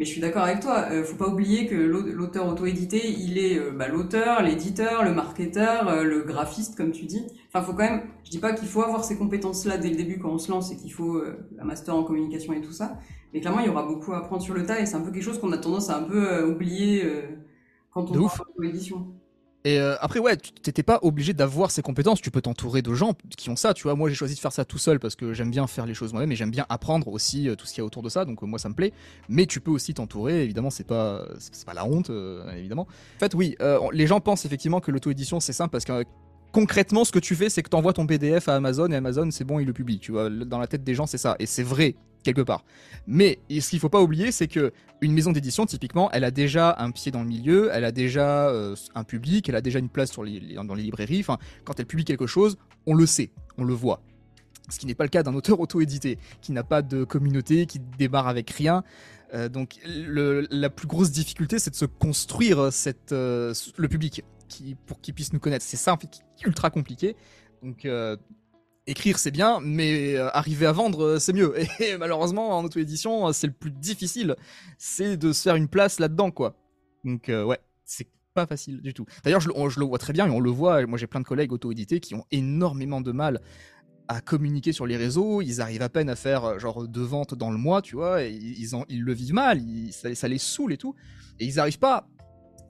[SPEAKER 2] Mais je suis d'accord avec toi. Euh, faut pas oublier que l'auteur auto-édité, il est euh, bah, l'auteur, l'éditeur, le marketeur, euh, le graphiste, comme tu dis. Enfin, faut quand même. Je dis pas qu'il faut avoir ces compétences-là dès le début quand on se lance et qu'il faut euh, un master en communication et tout ça. Mais clairement, il y aura beaucoup à apprendre sur le tas et c'est un peu quelque chose qu'on a tendance à un peu oublier quand on fait l'édition.
[SPEAKER 1] Et euh, après, ouais, tu t'étais pas obligé d'avoir ces compétences. Tu peux t'entourer de gens qui ont ça. Tu vois, moi, j'ai choisi de faire ça tout seul parce que j'aime bien faire les choses moi-même et j'aime bien apprendre aussi euh, tout ce qu'il y a autour de ça. Donc, euh, moi, ça me plaît. Mais tu peux aussi t'entourer. Évidemment, c'est pas, c'est pas la honte, évidemment. En fait, oui, les gens pensent effectivement que l'auto-édition c'est simple parce que concrètement, ce que tu fais, c'est que tu envoies ton PDF à Amazon et Amazon, c'est bon, il le publie. Tu vois, dans la tête des gens, c'est ça. Et c'est vrai quelque part. Mais ce qu'il faut pas oublier, c'est que une maison d'édition, typiquement, elle a déjà un pied dans le milieu, elle a déjà euh, un public, elle a déjà une place dans les librairies. Enfin, quand elle publie quelque chose, on le sait, on le voit. Ce qui n'est pas le cas d'un auteur auto-édité, qui n'a pas de communauté, qui démarre avec rien. Euh, donc la plus grosse difficulté, c'est de se construire euh, le public qui, pour qu'il puisse nous connaître. C'est ça, en fait, ultra compliqué. Donc écrire c'est bien, mais euh, arriver à vendre euh, c'est mieux. Et malheureusement en auto-édition euh, c'est le plus difficile, c'est de se faire une place là-dedans quoi. Donc ouais, c'est pas facile du tout. D'ailleurs je, le vois très bien et on le voit, moi j'ai plein de collègues auto-édités qui ont énormément de mal à communiquer sur les réseaux, ils arrivent à peine à faire genre deux ventes dans le mois, tu vois, et ils, ils le vivent mal, ça, les saoule et tout, et ils arrivent pas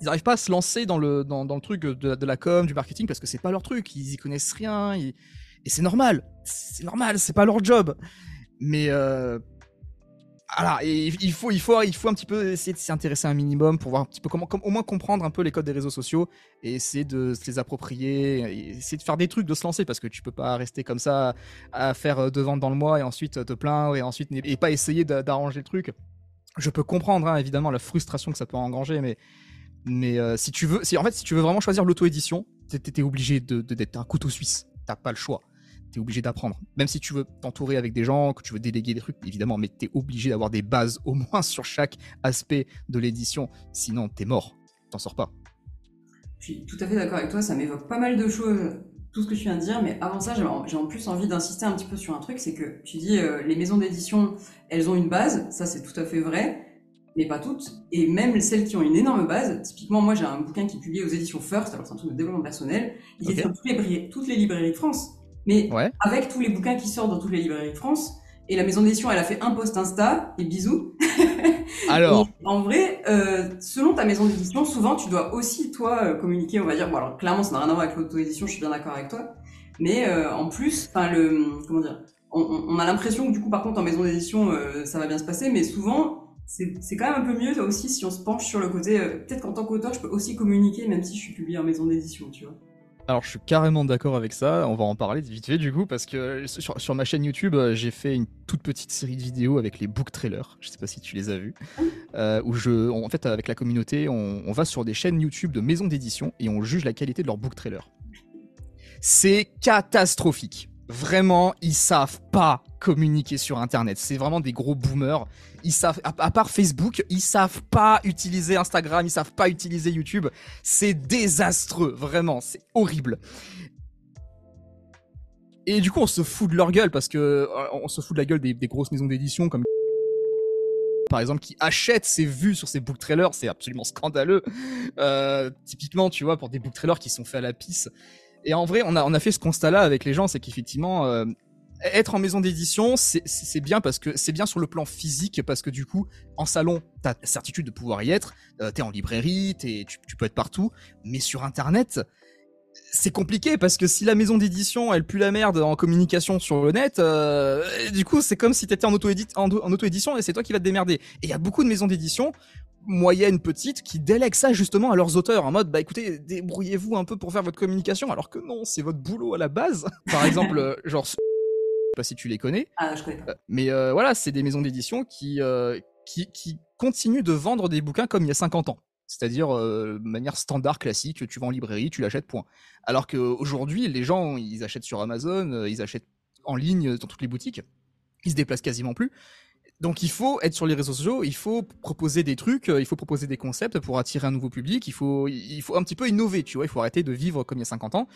[SPEAKER 1] ils arrivent pas à se lancer dans le, dans, le truc de, la com, du marketing, parce que c'est pas leur truc, ils y connaissent rien, et c'est normal, c'est normal, c'est pas leur job. Mais euh, voilà, il faut, il faut, il faut un petit peu essayer de s'y intéresser un minimum pour voir un petit peu comment, au moins comprendre un peu les codes des réseaux sociaux et essayer de se les approprier, essayer de faire des trucs, de se lancer parce que tu peux pas rester comme ça à faire euh, deux ventes dans le mois et ensuite te plaindre et ensuite et pas essayer d'arranger le truc. Je peux comprendre hein, évidemment la frustration que ça peut engranger, mais mais euh, si tu veux, si en fait si tu veux vraiment choisir l'auto édition, t'es obligé de d'être un couteau suisse. T'as pas le choix t'es obligé d'apprendre. Même si tu veux t'entourer avec des gens, que tu veux déléguer des trucs, évidemment, mais t'es obligé d'avoir des bases au moins sur chaque aspect de l'édition. Sinon, t'es mort. T'en sors pas.
[SPEAKER 2] Je suis tout à fait d'accord avec toi. Ça m'évoque pas mal de choses, tout ce que tu viens de dire. Mais avant ça, j'ai en plus envie d'insister un petit peu sur un truc. C'est que tu dis, euh, les maisons d'édition, elles ont une base. Ça, c'est tout à fait vrai. Mais pas toutes. Et même celles qui ont une énorme base. Typiquement, moi, j'ai un bouquin qui est publié aux éditions First. Alors, c'est un truc de développement personnel. Il est dans toutes les librairies de France mais avec tous les bouquins qui sortent dans toutes les librairies de France, et la maison d'édition, elle a fait un post Insta, et bisous.
[SPEAKER 1] Alors
[SPEAKER 2] En vrai, euh, selon ta maison d'édition, souvent, tu dois aussi, toi, euh, communiquer, on va dire, bon alors clairement, ça n'a rien à voir avec l'auto-édition, je suis bien d'accord avec toi, mais euh, en plus, enfin, le, comment dire, on, a l'impression que du coup, par contre, en maison d'édition, ça va bien se passer, mais souvent, c'est quand même un peu mieux, aussi, si on se penche sur le côté, peut-être qu'en tant qu'auteur, je peux aussi communiquer, même si je suis publié en maison d'édition, tu vois.
[SPEAKER 1] Alors je suis carrément d'accord avec ça, on va en parler vite fait du coup, parce que sur, ma chaîne YouTube, euh, j'ai fait une toute petite série de vidéos avec les book trailers, je sais pas si tu les as vus, euh, où je, en fait avec la communauté, on, va sur des chaînes YouTube de maisons d'édition et on juge la qualité de leurs book trailers. C'est catastrophique. Vraiment, ils savent pas communiquer sur Internet. C'est vraiment des gros boomers. Ils savent, à, part Facebook, ils savent pas utiliser Instagram, ils savent pas utiliser YouTube. C'est désastreux, vraiment, c'est horrible. Et du coup, on se fout de leur gueule parce que euh, on se fout de la gueule des, grosses maisons d'édition comme par exemple qui achètent ses vues sur ses book trailers, c'est absolument scandaleux. Euh, typiquement, tu vois, pour des book trailers qui sont faits à la pisse. Et en vrai, on a, on a fait ce constat-là avec les gens, c'est qu'effectivement, euh, être en maison d'édition, c'est bien parce que c'est bien sur le plan physique, parce que du coup, en salon, t'as la certitude de pouvoir y être, euh, t'es en librairie, es, tu, peux être partout, mais sur Internet, c'est compliqué parce que si la maison d'édition elle pue la merde en communication sur le net, euh, du coup c'est comme si t'étais en auto-édition en, -édition et c'est toi qui vas te démerder. Et il y a beaucoup de maisons d'édition moyennes, petites, qui délèguent ça justement à leurs auteurs en mode bah écoutez débrouillez-vous un peu pour faire votre communication alors que non c'est votre boulot à la base. Par exemple euh, genre je sais pas si tu les connais.
[SPEAKER 2] Ah je connais pas. Euh,
[SPEAKER 1] mais voilà c'est des maisons d'édition qui, qui qui continuent de vendre des bouquins comme il y a 50 ans c'est-à-dire euh, de manière standard, classique, tu vas en librairie, tu l'achètes, point. Alors qu'aujourd'hui, les gens, ils achètent sur Amazon, euh, ils achètent en ligne dans toutes les boutiques, ils se déplacent quasiment plus. Donc il faut être sur les réseaux sociaux, il faut proposer des trucs, euh, il faut proposer des concepts pour attirer un nouveau public, il faut, un petit peu innover, tu vois, il faut arrêter de vivre comme il y a 50 ans.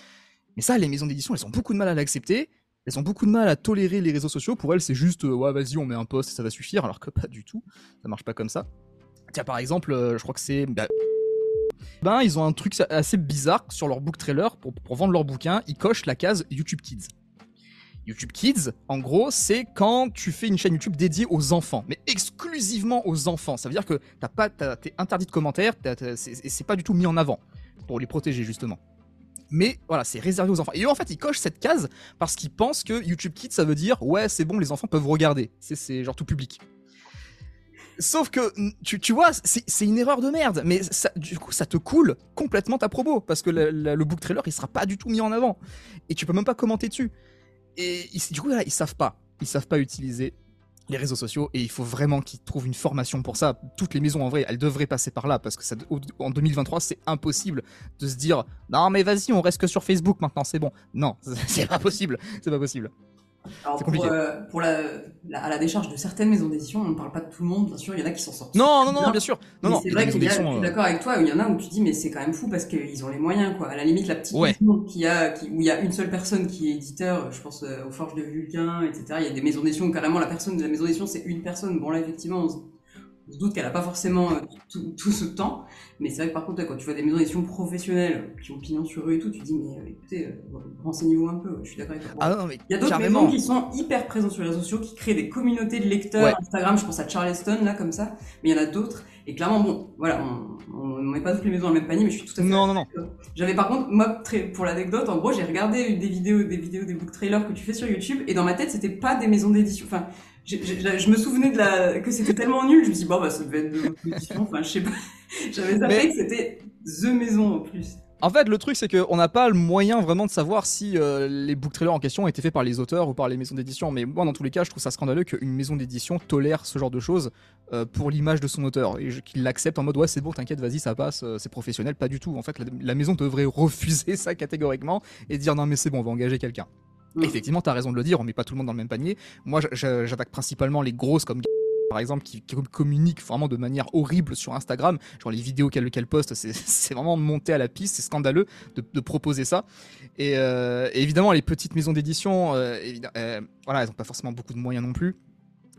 [SPEAKER 1] Mais ça, les maisons d'édition, elles ont beaucoup de mal à l'accepter, elles ont beaucoup de mal à tolérer les réseaux sociaux, pour elles c'est juste, ouais vas-y on met un post et ça va suffire, alors que pas du tout, ça marche pas comme ça. Tiens, par exemple, euh, je crois que c'est. Bah, ben, ils ont un truc assez bizarre sur leur book trailer pour, vendre leur bouquin. Ils cochent la case YouTube Kids. YouTube Kids, en gros, c'est quand tu fais une chaîne YouTube dédiée aux enfants, mais exclusivement aux enfants. Ça veut dire que t'as pas, t'es interdit de commentaires, et c'est pas du tout mis en avant pour les protéger justement. Mais voilà, c'est réservé aux enfants. Et en fait, ils cochent cette case parce qu'ils pensent que YouTube Kids, ça veut dire ouais, c'est bon, les enfants peuvent regarder. C'est genre tout public. Sauf que, tu, tu vois, c'est une erreur de merde, mais ça, du coup, ça te coule complètement ta promo, parce que le, book trailer, il sera pas du tout mis en avant. Et tu peux même pas commenter dessus. Et du coup, là, ils savent pas. Ils savent pas utiliser les réseaux sociaux et il faut vraiment qu'ils trouvent une formation pour ça. Toutes les maisons en vrai, elles devraient passer par là parce que ça, en 2023, c'est impossible de se dire non mais vas-y, on reste que sur Facebook maintenant, c'est bon. Non, c'est pas possible, c'est pas possible.
[SPEAKER 2] Alors pour, euh, pour la, à la décharge de certaines maisons d'édition, on ne parle pas de tout le monde, bien sûr, il y en a qui s'en sortent.
[SPEAKER 1] Non, non, non, bien sûr. Non, non,
[SPEAKER 2] c'est vrai que je suis euh, d'accord avec toi, il y en a où tu dis, mais c'est quand même fou parce qu'ils ont les moyens, quoi. À la limite, la petite maison qui a, qui, où il y a une seule personne qui est éditeur, je pense euh, aux Forges de Vulcain, etc. Il y a des maisons d'édition où carrément la personne de la maison d'édition, c'est une personne. Bon, là, effectivement, on se doute qu'elle n'a pas forcément euh, tout, ce temps, mais c'est vrai que par contre, quand tu vois des maisons d'édition professionnelles qui ont pignon sur eux et tout, tu dis, mais euh, écoutez, euh, renseignez-vous un peu, je suis d'accord avec toi.
[SPEAKER 1] Ah il
[SPEAKER 2] y a d'autres maisons qui sont hyper présentes sur les réseaux sociaux, qui créent des communautés de lecteurs, Instagram, je pense à Charleston, là, comme ça, mais il y en a d'autres, et clairement, bon, voilà, on ne met pas toutes les maisons dans le même panier, mais je suis tout à fait.
[SPEAKER 1] Non, non, non.
[SPEAKER 2] J'avais par contre, moi, très, pour l'anecdote, en gros, j'ai regardé des vidéos, des vidéos, des book trailers que tu fais sur YouTube, et dans ma tête, c'était pas des maisons d'édition. Enfin, je, je, me souvenais de la, que c'était tellement nul, je me suis dit, bon, bah, ça devait être de l'édition, enfin, je sais pas. J'avais zappé que c'était The Maison en plus.
[SPEAKER 1] En fait, le truc, c'est qu'on n'a pas le moyen vraiment de savoir si euh, les book trailers en question ont été faits par les auteurs ou par les maisons d'édition. Mais moi, dans tous les cas, je trouve ça scandaleux qu'une maison d'édition tolère ce genre de choses euh, pour l'image de son auteur et qu'il l'accepte en mode ouais, c'est bon, t'inquiète, vas-y, ça passe, euh, c'est professionnel. Pas du tout. En fait, la, maison devrait refuser ça catégoriquement et dire non, mais c'est bon, on va engager quelqu'un. Mm. Effectivement, t'as raison de le dire, on met pas tout le monde dans le même panier. Moi, j'attaque principalement les grosses comme par exemple, qui, communiquent vraiment de manière horrible sur Instagram. Genre les vidéos qu'elle qu'elle poste, c'est vraiment monté à la piste, c'est scandaleux de, proposer ça. Euh, et, évidemment, les petites maisons d'édition, euh, euh, voilà, elles n'ont pas forcément beaucoup de moyens non plus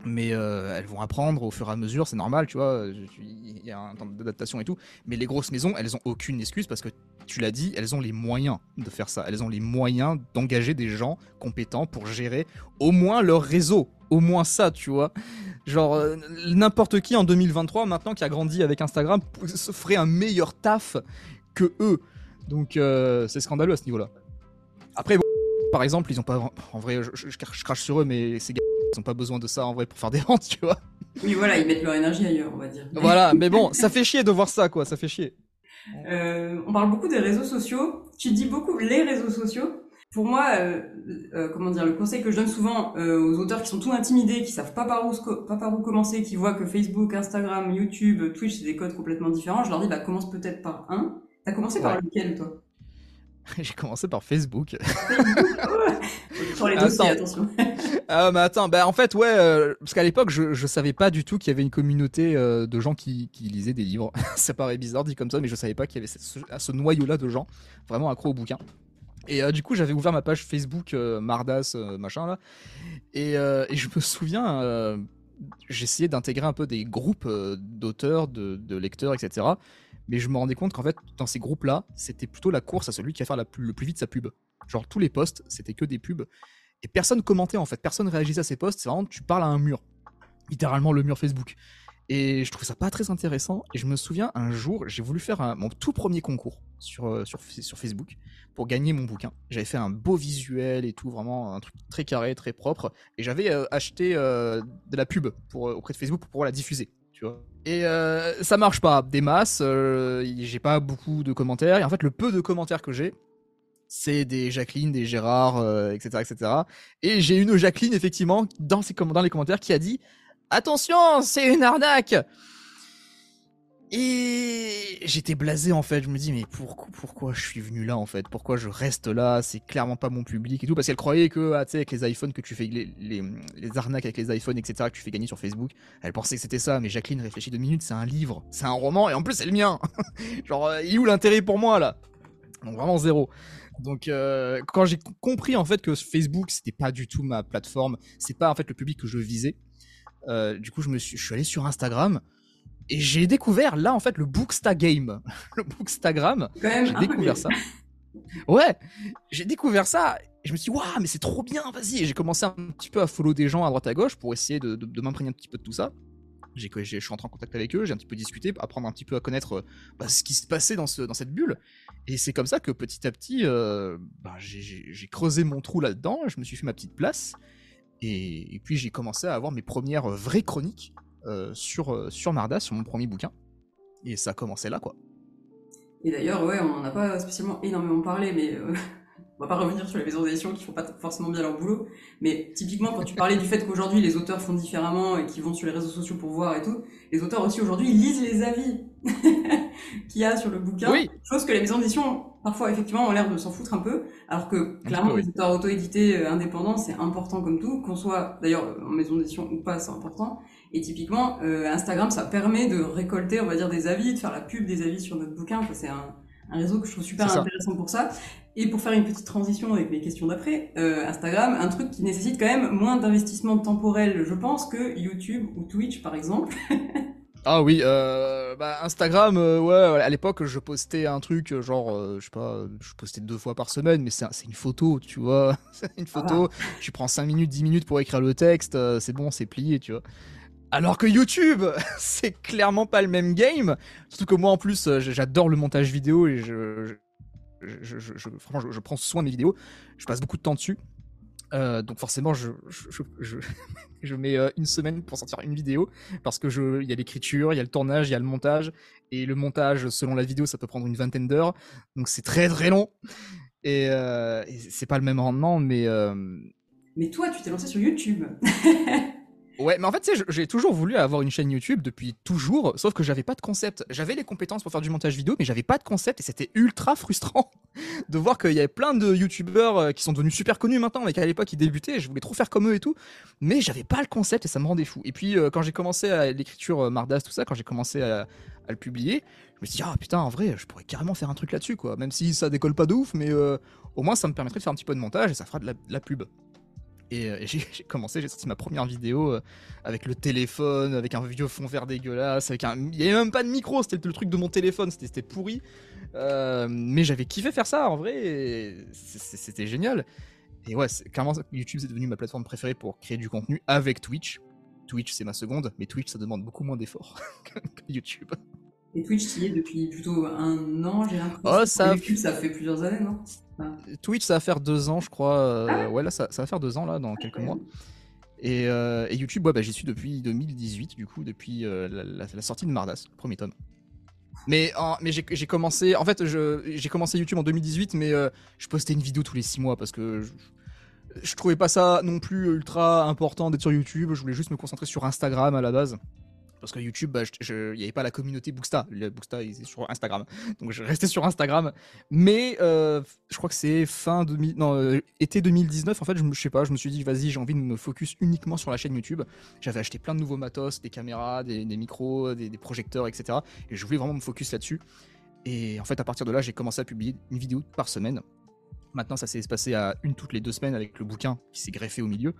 [SPEAKER 1] mais elles vont apprendre au fur et à mesure, c'est normal, tu vois, il y a un temps d'adaptation et tout. Mais les grosses maisons, elles ont aucune excuse parce que tu l'as dit, elles ont les moyens de faire ça. Elles ont les moyens d'engager des gens compétents pour gérer au moins leur réseau. Au moins ça, tu vois. Genre, euh, n'importe qui en 2023, maintenant qui a grandi avec Instagram, se ferait un meilleur taf que eux. Donc, euh, c'est scandaleux à ce niveau-là. Après, par exemple, ils ont pas. En vrai, je, crache sur eux, mais ces gars, ils ont pas besoin de ça en vrai pour faire des ventes, tu vois.
[SPEAKER 2] Oui, voilà, ils mettent leur énergie ailleurs, on va dire.
[SPEAKER 1] Voilà, mais bon, ça fait chier de voir ça, quoi, ça fait chier.
[SPEAKER 2] Euh, on parle beaucoup des réseaux sociaux. Tu dis beaucoup les réseaux sociaux. Pour moi, euh, euh, comment dire, le conseil que je donne souvent aux auteurs qui sont tout intimidés, qui savent pas par où pas par où commencer, qui voient que Facebook, Instagram, YouTube, Twitch c'est des codes complètement différents, je leur dis bah commence peut-être par un. T'as commencé par lequel toi?
[SPEAKER 1] J'ai commencé par Facebook.
[SPEAKER 2] Sur les dossiers, attention.
[SPEAKER 1] Ah, mais attends, bah en fait, ouais, euh, parce qu'à l'époque, je, je savais pas du tout qu'il y avait une communauté euh, de gens qui, qui lisaient des livres. ça paraît bizarre dit comme ça, mais je savais pas qu'il y avait ce, ce noyau-là de gens vraiment accro aux bouquins. Et euh, du coup, j'avais ouvert ma page Facebook Mardas, machin là, et, et, je me souviens, j'essayais d'intégrer un peu des groupes d'auteurs, de, de lecteurs, etc mais je me rendais compte qu'en fait, dans ces groupes-là, c'était plutôt la course à celui qui a fait la plus, le plus vite sa pub. Genre, tous les posts, c'était que des pubs. Et personne commentait, en fait. Personne réagissait à ces posts. C'est vraiment, tu parles à un mur. Littéralement, le mur Facebook. Et je trouvais ça pas très intéressant. Et je me souviens, un jour, j'ai voulu faire mon tout premier concours sur, euh, sur, sur Facebook pour gagner mon bouquin. J'avais fait un beau visuel et tout, vraiment un truc très carré, très propre. Et j'avais euh, acheté euh, de la pub pour, auprès de Facebook pour pouvoir la diffuser. Et ça marche pas, des masses, j'ai pas beaucoup de commentaires. Et en fait, le peu de commentaires que j'ai, c'est des Jacqueline, des Gérard, etc., euh, etc. Et j'ai une Jacqueline, effectivement, dans, les commentaires qui a dit Attention, c'est une arnaque et j'étais blasé en fait. Je me dis mais pourquoi, pourquoi je suis venu là en fait? Pourquoi je reste là? C'est clairement pas mon public et tout parce qu'elle croyait que ah, tu sais avec les iPhones que tu fais les, les, les, arnaques avec les iPhones etc que tu fais gagner sur Facebook. Elle pensait que c'était ça. Mais Jacqueline réfléchit deux minutes. C'est un livre, c'est un roman et en plus c'est le mien. Genre euh, il est où l'intérêt pour moi là? Donc vraiment zéro. Donc euh, quand j'ai compris en fait que Facebook c'était pas du tout ma plateforme, c'est pas en fait le public que je visais. Euh, du coup je me suis, je suis allé sur Instagram et j'ai découvert là en fait le Booksta Game, le Bookstagram. J'ai découvert ça. Ouais, j'ai découvert ça. Et je me suis dit, waouh, mais c'est trop bien, vas-y. Et j'ai commencé un petit peu à follow des gens à droite à gauche pour essayer de, de, m'imprégner un petit peu de tout ça. Je suis entré en contact avec eux, j'ai un petit peu discuté, apprendre un petit peu à connaître euh, bah, ce qui se passait dans, ce, dans cette bulle. Et c'est comme ça que petit à petit, euh, bah, j'ai, creusé mon trou là-dedans, je me suis fait ma petite place. Et, et puis j'ai commencé à avoir mes premières vraies chroniques euh, sur, euh, sur Marda, sur mon premier bouquin. Et ça a commencé là, quoi.
[SPEAKER 2] Et d'ailleurs, ouais, on n'en a pas spécialement énormément parlé, mais on va pas revenir sur les maisons d'édition qui font pas forcément bien leur boulot. Mais typiquement, quand tu parlais du fait qu'aujourd'hui les auteurs font différemment et qu'ils vont sur les réseaux sociaux pour voir et tout, les auteurs aussi aujourd'hui lisent les avis qu'il y a sur le bouquin. Oui. Chose que les maisons d'édition parfois effectivement ont l'air de s'en foutre un peu, alors que clairement les auteurs auto-édités indépendants c'est important comme tout, qu'on soit d'ailleurs en maison d'édition ou pas, c'est important. Et typiquement, euh, Instagram, ça permet de récolter, on va dire, des avis, de faire la pub des avis sur notre bouquin. c'est un, un, réseau que je trouve super intéressant pour ça. Et pour faire une petite transition avec mes questions d'après, euh, Instagram, un truc qui nécessite quand même moins d'investissement temporel, je pense, que YouTube ou Twitch, par exemple.
[SPEAKER 1] Ah oui, euh, bah Instagram, euh, ouais, à l'époque je postais un truc euh, genre, euh, je sais pas, je postais deux fois par semaine, mais c'est une photo, tu vois, c'est une photo, tu prends 5 minutes, 10 minutes pour écrire le texte, c'est bon, c'est plié, tu vois. Alors que YouTube, c'est clairement pas le même game. Surtout que moi, en plus, j'adore le montage vidéo et je, je, franchement, je, prends soin de mes vidéos. Je passe beaucoup de temps dessus. Euh, donc forcément, je, je, mets euh, une semaine pour sortir une vidéo parce que il y a l'écriture, il y a le tournage, il y a le montage et le montage selon la vidéo, ça peut prendre une vingtaine d'heures. Donc c'est très très long et, et c'est pas le même rendement, mais.
[SPEAKER 2] Mais toi, tu t'es lancé sur YouTube.
[SPEAKER 1] Ouais, mais en fait, j'ai toujours voulu avoir une chaîne YouTube depuis toujours, sauf que j'avais pas de concept. J'avais les compétences pour faire du montage vidéo, mais j'avais pas de concept et c'était ultra frustrant de voir qu'il y avait plein de YouTubeurs euh, qui sont devenus super connus maintenant, mais qu'à l'époque ils débutaient. Je voulais trop faire comme eux et tout, mais j'avais pas le concept et ça me rendait fou. Et puis euh, quand j'ai commencé à l'écriture euh, Mardas, tout ça, quand j'ai commencé à, le publier, je me suis dit ah putain, en vrai, je pourrais carrément faire un truc là-dessus quoi. Même si ça décolle pas de ouf, mais au moins ça me permettrait de faire un petit peu de montage et ça fera de la pub. Et, euh, j'ai commencé, j'ai sorti ma première vidéo euh, avec le téléphone, avec un vieux fond vert dégueulasse, avec un, il y avait même pas de micro, c'était le truc de mon téléphone, c'était pourri. Euh, mais j'avais kiffé faire ça en vrai, c'était génial. Et ouais, clairement, YouTube c'est devenu ma plateforme préférée pour créer du contenu avec Twitch. Twitch c'est ma seconde, mais Twitch ça demande beaucoup moins d'efforts que YouTube.
[SPEAKER 2] Et Twitch, tu y es depuis plutôt un an, j'ai l'impression. Oh, ça... YouTube, ça fait plusieurs années, non?
[SPEAKER 1] Twitch, ça va faire deux ans, je crois. Euh, ah ouais, là, ça, va faire deux ans, là, dans quelques mois. Et, euh, YouTube, ouais, bah, j'y suis depuis 2018, du coup, depuis euh, la, sortie de Mardas, le premier tome. Mais, mais j'ai commencé, en fait, j'ai commencé YouTube en 2018, mais je postais une vidéo tous les six mois parce que je, je trouvais pas ça non plus ultra important d'être sur YouTube. Je voulais juste me concentrer sur Instagram à la base parce que YouTube, bah, il n'y avait pas la communauté Booksta. Le Booksta, il est sur Instagram. Donc je restais sur Instagram. Mais euh, je crois que c'est fin 2000, non, euh, été 2019. En fait, je, ne sais pas, je me suis dit, vas-y, j'ai envie de me focus uniquement sur la chaîne YouTube. J'avais acheté plein de nouveaux matos, des caméras, des, micros, des, projecteurs, etc. Et je voulais vraiment me focus là-dessus. Et en fait, à partir de là, j'ai commencé à publier une vidéo par semaine. Maintenant, ça s'est passé à une toutes les deux semaines avec le bouquin qui s'est greffé au milieu.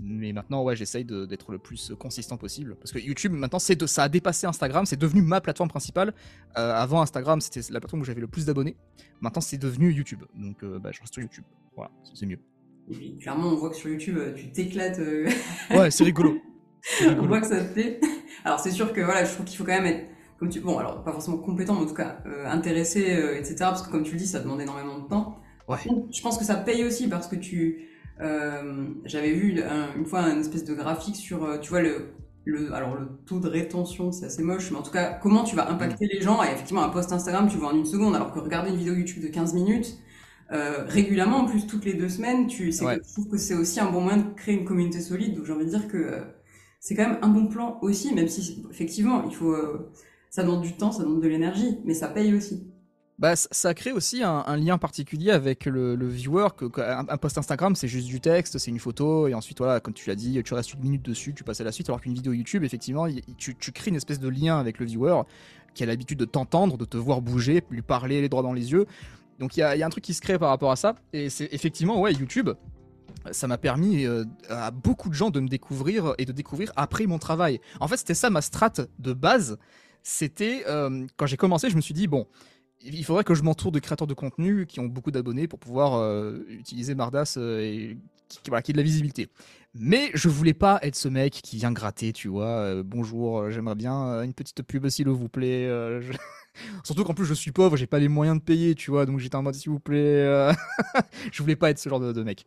[SPEAKER 1] Mais maintenant, ouais, j'essaye d'être le plus consistant possible. Parce que YouTube, maintenant, c'est de, ça a dépassé Instagram. C'est devenu ma plateforme principale. Euh, avant Instagram, c'était la plateforme où j'avais le plus d'abonnés. Maintenant, c'est devenu YouTube. Donc, euh, bah, je reste sur YouTube. Voilà, c'est mieux.
[SPEAKER 2] Et clairement, on voit que sur YouTube, euh, tu t'éclates.
[SPEAKER 1] ouais, c'est rigolo.
[SPEAKER 2] on voit que ça te plaît. Alors, c'est sûr que voilà, je trouve qu'il faut quand même être. Comme tu... Bon, alors, pas forcément compétent, mais en tout cas, intéressé, etc. Parce que, comme tu le dis, ça demande énormément de temps. Ouais. Je pense que ça paye aussi parce que tu euh, j'avais vu une fois une espèce de graphique sur, euh, tu vois, le, le, alors le taux de rétention, c'est assez moche, mais en tout cas, comment tu vas impacter mm. les gens. Et effectivement, un post Instagram, tu vois en une seconde, alors que regarder une vidéo YouTube de 15 minutes, euh, régulièrement, en plus toutes les deux semaines, tu sais que je trouve que c'est aussi un bon moyen de créer une communauté solide. Donc j'ai envie de dire que euh, c'est quand même un bon plan aussi, même si effectivement, il faut, euh, ça demande du temps, ça demande de l'énergie, mais ça paye aussi
[SPEAKER 1] bah, ça crée aussi un, lien particulier avec le, viewer. Que, un, post Instagram, c'est juste du texte, c'est une photo, et ensuite, comme tu l'as dit, tu restes une minute dessus, tu passes à la suite. Alors qu'une vidéo YouTube, effectivement, tu, crées une espèce de lien avec le viewer qui a l'habitude de t'entendre, de te voir bouger, lui parler les droits dans les yeux. Donc il y a, un truc qui se crée par rapport à ça. Et c'est effectivement, ouais, YouTube, ça m'a permis euh, à beaucoup de gens de me découvrir et de découvrir après mon travail. En fait, c'était ça ma strate de base. C'était euh, quand j'ai commencé, je me suis dit bon, il faudrait que je m'entoure de créateurs de contenu qui ont beaucoup d'abonnés pour pouvoir euh, utiliser Mardas euh, et qui, qui, ait de la visibilité. Mais je voulais pas être ce mec qui vient gratter, tu vois. Euh, bonjour, j'aimerais bien une petite pub s'il vous plaît. Surtout qu'en plus je suis pauvre, j'ai pas les moyens de payer, tu vois. Donc j'étais en mode s'il vous plaît. je voulais pas être ce genre de, de, mec.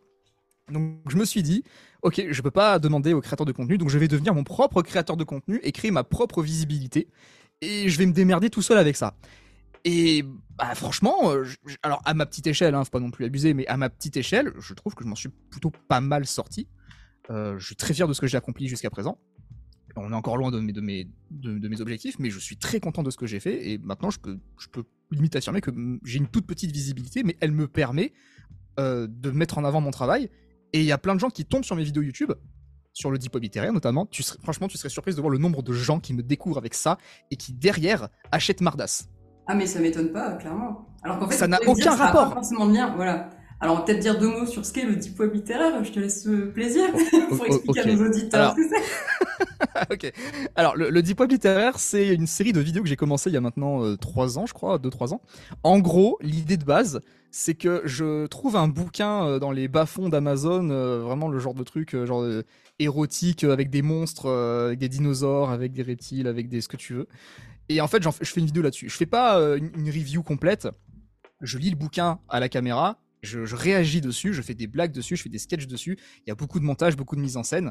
[SPEAKER 1] Donc je me suis dit, ok, je peux pas demander aux créateurs de contenu, donc je vais devenir mon propre créateur de contenu et créer ma propre visibilité. Et je vais me démerder tout seul avec ça. Et bah, franchement, euh, alors à ma petite échelle, hein, faut pas non plus abuser, mais à ma petite échelle, je trouve que je m'en suis plutôt pas mal sorti. Euh, je suis très fier de ce que j'ai accompli jusqu'à présent. On est encore loin de mes, objectifs, mais je suis très content de ce que j'ai fait. Et maintenant, je peux, je peux limite affirmer que j'ai une toute petite visibilité, mais elle me permet euh, de mettre en avant mon travail. Et il y a plein de gens qui tombent sur mes vidéos YouTube, sur le Deep littéraire notamment. Franchement, tu serais surprise de voir le nombre de gens qui me découvrent avec ça et qui derrière achètent Mardas.
[SPEAKER 2] Ah, mais ça m'étonne pas, clairement.
[SPEAKER 1] Alors qu'en fait, ça n'a aucun rapport.
[SPEAKER 2] pas forcément de lien, voilà. Alors, on va peut-être dire deux mots sur ce qu'est le deep web littéraire. Je te laisse plaisir pour expliquer à nos auditeurs
[SPEAKER 1] ok. Alors, le, Deep Web littéraire, c'est une série de vidéos que j'ai commencé il y a maintenant euh, trois ans, je crois, deux, trois ans. En gros, l'idée de base, c'est que je trouve un bouquin euh, dans les bas-fonds d'Amazon, euh, vraiment le genre de truc, genre érotique, avec des monstres, avec des dinosaures, avec des reptiles, avec des ce que tu veux. Et en fait, je fais une vidéo là-dessus. Je fais pas euh, une, review complète. Je lis le bouquin à la caméra. Je, réagis dessus, je fais des blagues dessus, je fais des sketchs dessus. Il y a beaucoup de montage, beaucoup de mise en scène,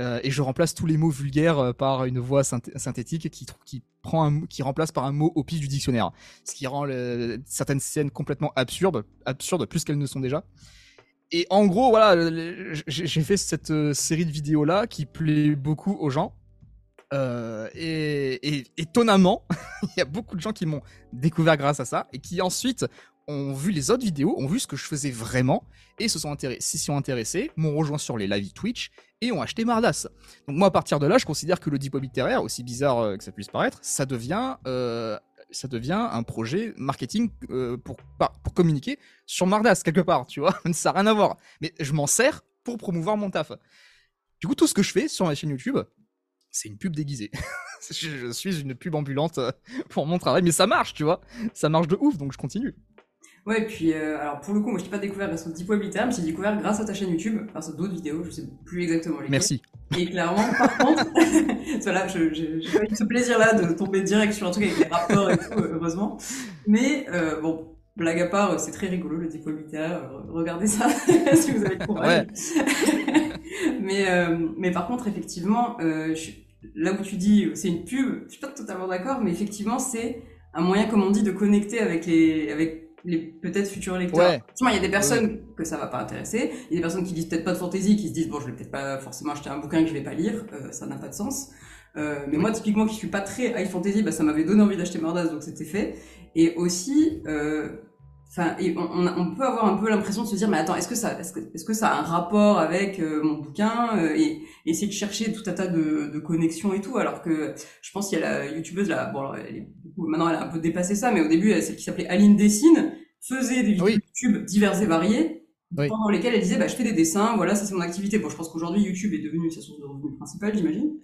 [SPEAKER 1] euh, et je remplace tous les mots vulgaires euh, par une voix synthétique qui, qui prend qui remplace par un mot au pif du dictionnaire, ce qui rend certaines scènes complètement absurdes, absurdes plus qu'elles ne sont déjà. Et en gros, voilà, j'ai fait cette série de vidéos là qui plaît beaucoup aux gens euh, et, étonnamment, il y a beaucoup de gens qui m'ont découvert grâce à ça et qui ensuite ont vu les autres vidéos, ont vu ce que je faisais vraiment et se sont intéressés, s'y sont intéressés, m'ont rejoint sur les live Twitch et ont acheté Mardas. Donc moi à partir de là, je considère que le Web littéraire, aussi bizarre euh, que ça puisse paraître, ça devient euh, ça devient un projet marketing pour, pour communiquer sur Mardas quelque part, tu vois. ça n'a rien à voir. Mais je m'en sers pour promouvoir mon taf. Du coup, tout ce que je fais sur ma chaîne YouTube, c'est une pub déguisée. je suis une pub ambulante euh, pour mon travail, mais ça marche, tu vois. Ça marche de ouf, donc je continue.
[SPEAKER 2] Ouais, et puis euh, alors pour le coup, moi je t'ai pas découvert grâce au Deep Web mais j'ai découvert grâce à ta chaîne YouTube, grâce à d'autres vidéos, je sais plus exactement lesquelles.
[SPEAKER 1] Merci.
[SPEAKER 2] Et clairement, par contre, voilà, j'ai eu ce plaisir-là de tomber direct sur un truc avec les rapports et tout, euh, heureusement. Mais bon, blague à part, c'est très rigolo le Deep regardez ça si vous avez le courage. mais, mais par contre, effectivement, je là où tu dis c'est une pub, je suis pas totalement d'accord, mais effectivement c'est un moyen, comme on dit, de connecter avec les, avec les peut-être futurs lecteurs. il y a des personnes que ça va pas intéresser, il y a des personnes qui disent peut-être pas de fantaisie, qui se disent bon, je vais peut-être pas forcément acheter un bouquin que je vais pas lire, euh, ça n'a pas de sens. mais moi, typiquement, qui suis pas très high fantasy, bah, ça m'avait donné envie d'acheter Mardas, donc c'était fait. Et aussi, Enfin, et on, on, peut avoir un peu l'impression de se dire, mais attends, est-ce que ça, est-ce que, est-ce que ça a un rapport avec euh, mon bouquin euh, et, essayer de chercher tout un tas de, de connexions et tout, alors que je pense qu'il y a la youtubeuse là, bon, elle est, maintenant elle a un peu dépassé ça, mais au début, celle qui s'appelait Aline Dessine faisait des vidéos YouTube diverses et variées. Pendant lesquelles elle disait, bah, je fais des dessins, voilà, ça c'est mon activité. Bon, je pense qu'aujourd'hui, YouTube est devenu sa source de revenus principale, j'imagine.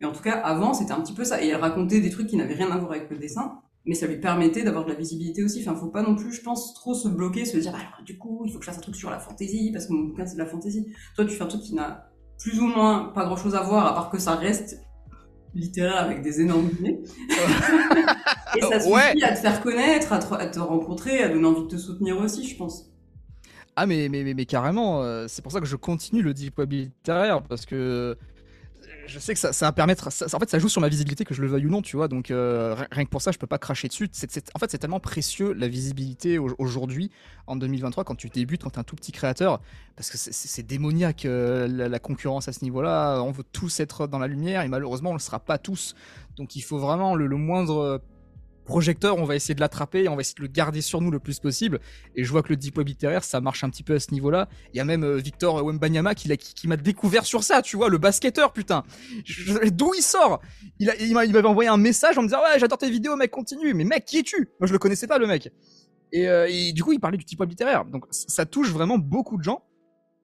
[SPEAKER 2] Mais en tout cas, avant, c'était un petit peu ça. Et elle racontait des trucs qui n'avaient rien à voir avec le dessin mais ça lui permettait d'avoir de la visibilité aussi. Enfin, faut pas non plus, je pense, trop se bloquer, se dire, bah, alors, du coup, il faut que je fasse un truc sur la fantaisie, parce que mon bouquin, c'est de la fantaisie. Toi, tu fais un truc qui n'a plus ou moins pas grand chose à voir, à part que ça reste littéraire avec des énormes guillemets. Et ça suffit à te faire connaître, à te, rencontrer, à donner envie de te soutenir aussi, je pense.
[SPEAKER 1] Ah mais, mais, mais, mais carrément, euh, c'est pour ça que je continue le deep web littéraire, parce que je sais que ça, va permettre. en fait, ça joue sur ma visibilité, que je le veuille ou non, tu vois. Donc, euh, rien que pour ça, je peux pas cracher dessus. en fait, c'est tellement précieux la visibilité aujourd'hui, en 2023, quand tu débutes, quand tu es un tout petit créateur, parce que c'est démoniaque euh, la, concurrence à ce niveau-là. On veut tous être dans la lumière et malheureusement, on le sera pas tous. Donc, il faut vraiment le moindre projecteur, on va essayer de l'attraper et on va essayer de le garder sur nous le plus possible. Et je vois que le deep web littéraire, ça marche un petit peu à ce niveau-là. Il y a même euh, Victor Wembanyama qui, qui, m'a découvert sur ça, tu vois, le basketteur, putain. D'où il sort? Il, m'avait envoyé un message en me disant ouais, j'adore tes vidéos, mec, continue. Mais mec, qui es-tu? Moi, je le connaissais pas, le mec. Et, euh, du coup, il parlait du deep web littéraire. Donc, ça touche vraiment beaucoup de gens.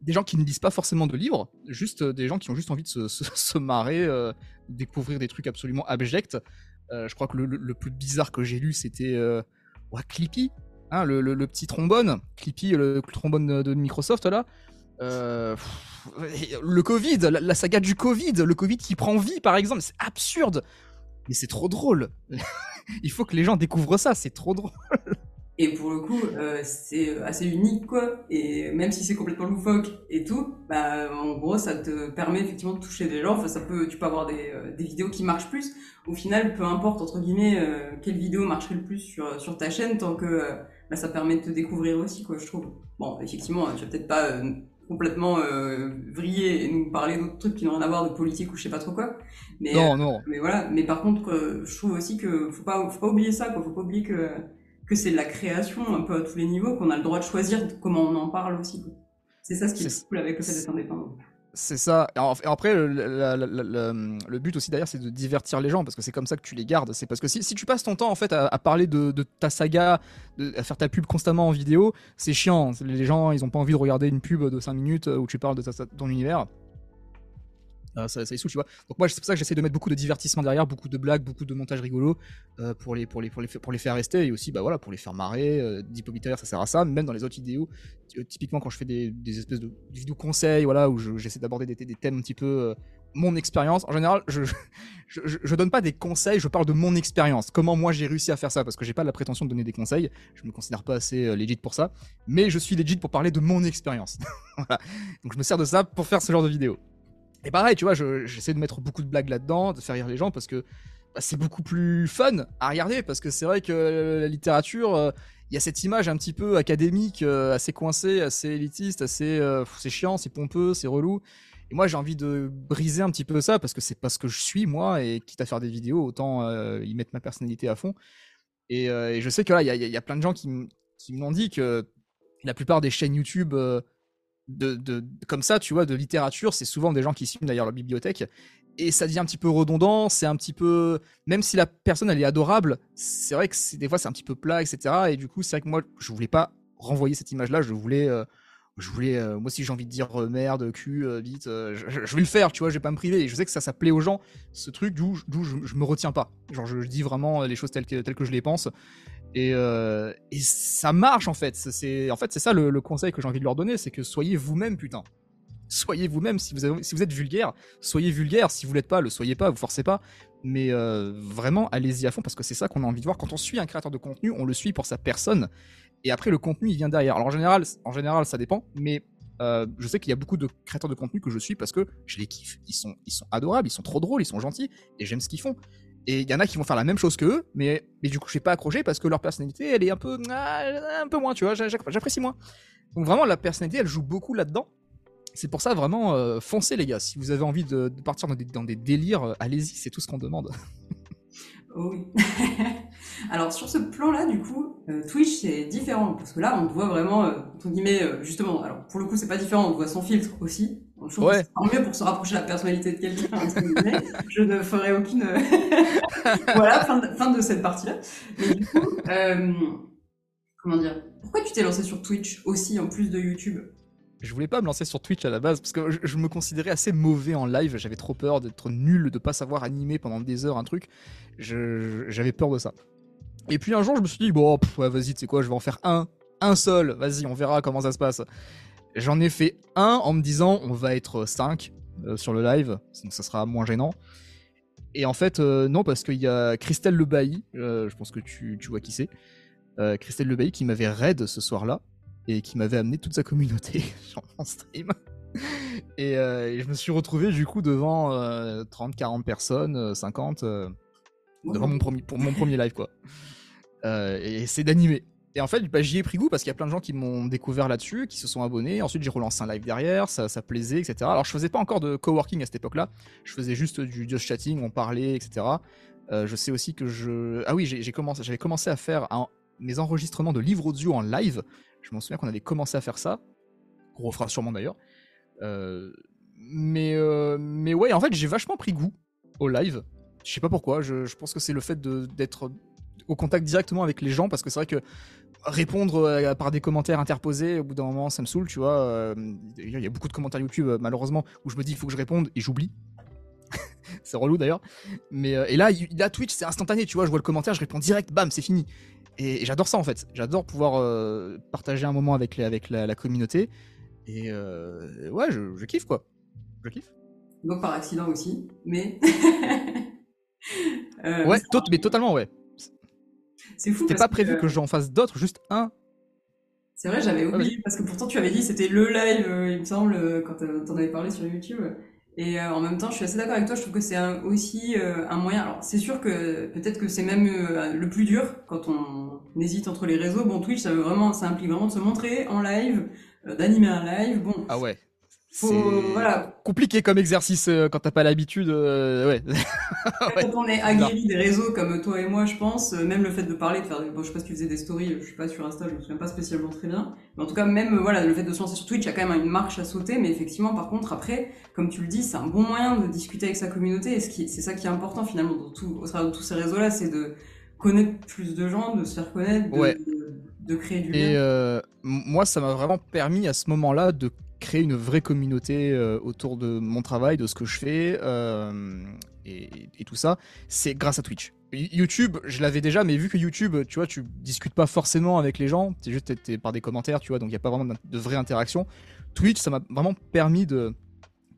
[SPEAKER 1] Des gens qui ne lisent pas forcément de livres, juste euh, des gens qui ont juste envie de se, se, marrer, découvrir des trucs absolument abjects. Euh, je crois que le, plus bizarre que j'ai lu, c'était euh, Clippy, hein, le, petit trombone, Clippy, le, trombone de Microsoft là. Euh, le Covid, la, saga du Covid, le Covid qui prend vie par exemple, c'est absurde, mais c'est trop drôle. Il faut que les gens découvrent ça, c'est trop drôle.
[SPEAKER 2] Et pour le coup, euh, c'est assez unique, quoi. Et même si c'est complètement loufoque et tout, bah, en gros, ça te permet effectivement de toucher des gens. Enfin, ça peut, tu peux avoir des, euh, des vidéos qui marchent plus. Au final, peu importe, entre guillemets, euh, quelle vidéo marcherait le plus sur, sur ta chaîne, tant que bah, ça permet de te découvrir aussi, quoi, je trouve. Bon, effectivement, tu vas peut-être pas complètement vriller et nous parler d'autres trucs qui n'ont rien à voir de politique ou je sais pas trop quoi. Mais,
[SPEAKER 1] non, non.
[SPEAKER 2] Mais voilà. Mais par contre, je trouve aussi que faut pas, faut pas oublier ça, quoi. Faut pas oublier que que c'est de la création un peu à tous les niveaux, qu'on a le droit de choisir comment on en parle aussi. C'est ça ce qui est, cool avec le fait d'être indépendant.
[SPEAKER 1] C'est ça. Et après, le, but aussi derrière, c'est de divertir les gens parce que c'est comme ça que tu les gardes. C'est parce que si, tu passes ton temps en fait à, parler de, ta saga, à faire ta pub constamment en vidéo, c'est chiant. Les gens, ils ont pas envie de regarder une pub de 5 minutes où tu parles de ton univers. Euh, ça, ça tu vois. Donc moi, c'est pour ça que j'essaie de mettre beaucoup de divertissement derrière, beaucoup de blagues, beaucoup de montages rigolos euh, pour, les, pour, les, pour, les, les faire rester et aussi, bah voilà, pour les faire marrer. Euh, ça sert à ça, même dans les autres vidéos. Typiquement, quand je fais des, espèces de vidéos conseils, voilà, où j'essaie d'aborder des, thèmes un petit peu mon expérience. En général, je, je, je, donne pas des conseils, je parle de mon expérience. Comment moi j'ai réussi à faire ça, parce que j'ai pas la prétention de donner des conseils. Je me considère pas assez legit pour ça, mais je suis legit pour parler de mon expérience. Donc je me sers de ça pour faire ce genre de vidéo. Et pareil, tu vois, j'essaie de mettre beaucoup de blagues là-dedans, de faire rire les gens parce que bah, c'est beaucoup plus fun à regarder parce que c'est vrai que la littérature, euh, il y a cette image un petit peu académique, euh, assez coincée, assez élitiste, assez euh, c'est chiant, c'est pompeux, c'est relou. Et moi, j'ai envie de briser un petit peu ça parce que c'est pas ce que je suis moi et quitte à faire des vidéos, autant y mettre ma personnalité à fond. Et, je sais que là, il y, y a, plein de gens qui, qui m'ont dit que la plupart des chaînes YouTube de, comme ça, tu vois, de littérature, c'est souvent des gens qui suivent d'ailleurs la bibliothèque. Et ça devient un petit peu redondant, c'est un petit peu. Même si la personne, elle est adorable, c'est vrai que des fois, c'est un petit peu plat, etc. Et du coup, c'est vrai que moi, je voulais pas renvoyer cette image-là, je voulais. Euh, je voulais, euh, moi aussi j'ai envie de dire euh, merde, cul, vite, je, vais le faire, tu vois, je vais pas me priver. Et je sais que ça, ça plaît aux gens, ce truc d'où je, je, me retiens pas. Genre, je, dis vraiment les choses telles telles que je les pense. Euh, et, ça marche en fait. C'est en fait c'est ça le, conseil que j'ai envie de leur donner, c'est que soyez vous-même putain. Soyez vous-même. Si vous si vous êtes vulgaire, soyez vulgaire. Si vous l'êtes pas, le soyez pas. Vous forcez pas. Mais euh, vraiment, allez-y à fond parce que c'est ça qu'on a envie de voir. Quand on suit un créateur de contenu, on le suit pour sa personne. Et après, le contenu, il vient derrière. Alors en général, en général, ça dépend. Mais euh, je sais qu'il y a beaucoup de créateurs de contenu que je suis parce que je les kiffe. Ils sont, ils sont adorables, ils sont trop drôles, ils sont gentils et j'aime ce qu'ils font. Et il y en a qui vont faire la même chose que eux, mais, mais du coup, je suis pas accroché parce que leur personnalité, elle est un peu, ah, un peu moins, tu vois, j'apprécie moins. Donc vraiment, la personnalité, elle joue beaucoup là-dedans. C'est pour ça, vraiment, euh, foncez les gars. Si vous avez envie de, partir dans des, délires, euh, allez-y, c'est tout ce qu'on demande.
[SPEAKER 2] Oh oui. Alors sur ce plan-là, du coup, euh, Twitch c'est différent parce que là, on te voit vraiment, entre guillemets, justement. Alors pour le coup, c'est pas différent, on te voit sans filtre aussi. Je ouais. c'est mieux pour se rapprocher de la personnalité de quelqu'un. je ne ferai aucune. voilà, fin de, fin de cette partie-là. Mais du coup, comment dire? Pourquoi tu t'es lancé sur Twitch aussi en plus de YouTube?
[SPEAKER 1] Je voulais pas me lancer sur Twitch à la base parce que je, me considérais assez mauvais en live. J'avais trop peur d'être nul, de pas savoir animer pendant des heures un truc. J'avais peur de ça. Et puis un jour, je me suis dit, bon, vas-y, tu sais quoi, je vais en faire un. Un seul, vas-y, on verra comment ça se passe. J'en ai fait un en me disant, on va être 5 euh, sur le live, donc ça sera moins gênant. Et en fait, euh, non, parce qu'il y a Christelle Le euh, je pense que tu, vois qui c'est. Christelle Le qui m'avait raid ce soir-là et qui m'avait amené toute sa communauté sur mon stream. Euh, et, je me suis retrouvé du coup devant 30, euh, 40 personnes, 50, euh, devant mon premier, pour mon premier live quoi. et c'est d'animer. Et en fait, bah, j'y ai pris goût parce qu'il y a plein de gens qui m'ont découvert là-dessus, qui se sont abonnés. Ensuite, j'ai relancé un live derrière, ça, ça plaisait, etc. Alors, je faisais pas encore de coworking à cette époque-là. Je faisais juste du just chatting, on parlait, etc. je sais aussi que je. Ah oui, j'ai commencé, j'avais commencé à faire mes enregistrements de livres audio en live. Je m'en souviens qu'on avait commencé à faire ça. Gros refera sûrement d'ailleurs. Euh, mais, euh, mais ouais, en fait, j'ai vachement pris goût au live. Je sais pas pourquoi. Je, pense que c'est le fait d'être au contact directement avec les gens parce que c'est vrai que répondre euh, par des commentaires interposés, au bout d'un moment, ça me saoule, tu vois. Il y a beaucoup de commentaires YouTube, malheureusement, où je me dis, il faut que je réponde et j'oublie. c'est relou d'ailleurs. Et là, là, Twitch, c'est instantané, tu vois. Je vois le commentaire, je réponds direct, bam, c'est fini. Et, j'adore ça en fait. J'adore pouvoir euh, partager un moment avec, avec la, communauté. Et euh, ouais, je, kiffe quoi. Je kiffe.
[SPEAKER 2] Donc par accident aussi, mais.
[SPEAKER 1] Euh, ouais, mais totalement, ouais. C'est fou. C'était pas prévu que, j'en fasse d'autres, juste un.
[SPEAKER 2] C'est vrai, j'avais oublié, parce que pourtant tu avais dit c'était le live, il me semble, quand t'en avais parlé sur YouTube. Et euh, en même temps, je suis assez d'accord avec toi. Je trouve que c'est aussi euh, un moyen. Alors, c'est sûr que peut-être que c'est même euh, le plus dur quand on hésite entre les réseaux. Bon, Twitch, ça veut vraiment, ça implique vraiment de se montrer en live, d'animer un live. Bon.
[SPEAKER 1] Ah ouais. C'est voilà. compliqué comme exercice euh, quand t'as pas l'habitude. Euh, ouais.
[SPEAKER 2] Quand on est aguerri des réseaux comme toi et moi, je pense, euh, même le fait de parler, de faire, bon, je sais pas si tu faisais des stories, je suis pas sur Insta, je me souviens pas spécialement très bien. Mais en tout cas, même voilà, le fait de se lancer sur Twitch, il y a quand même une marche à sauter. Mais effectivement, par contre, après, comme tu le dis, c'est un bon moyen de discuter avec sa communauté. Et c'est ça qui est important finalement dans tout, au travers de tous ces réseaux-là, c'est de connaître plus de gens, de se faire connaître, de, de, créer du lien.
[SPEAKER 1] Et moi, ça m'a vraiment permis à ce moment-là de créer une vraie communauté euh, autour de mon travail, de ce que je fais euh, et, tout ça, c'est grâce à Twitch. YouTube, je l'avais déjà, mais vu que YouTube, tu vois, tu discutes pas forcément avec les gens, c'est juste par des commentaires, tu vois, donc il n'y a pas vraiment de vraie interaction. Twitch, ça m'a vraiment permis de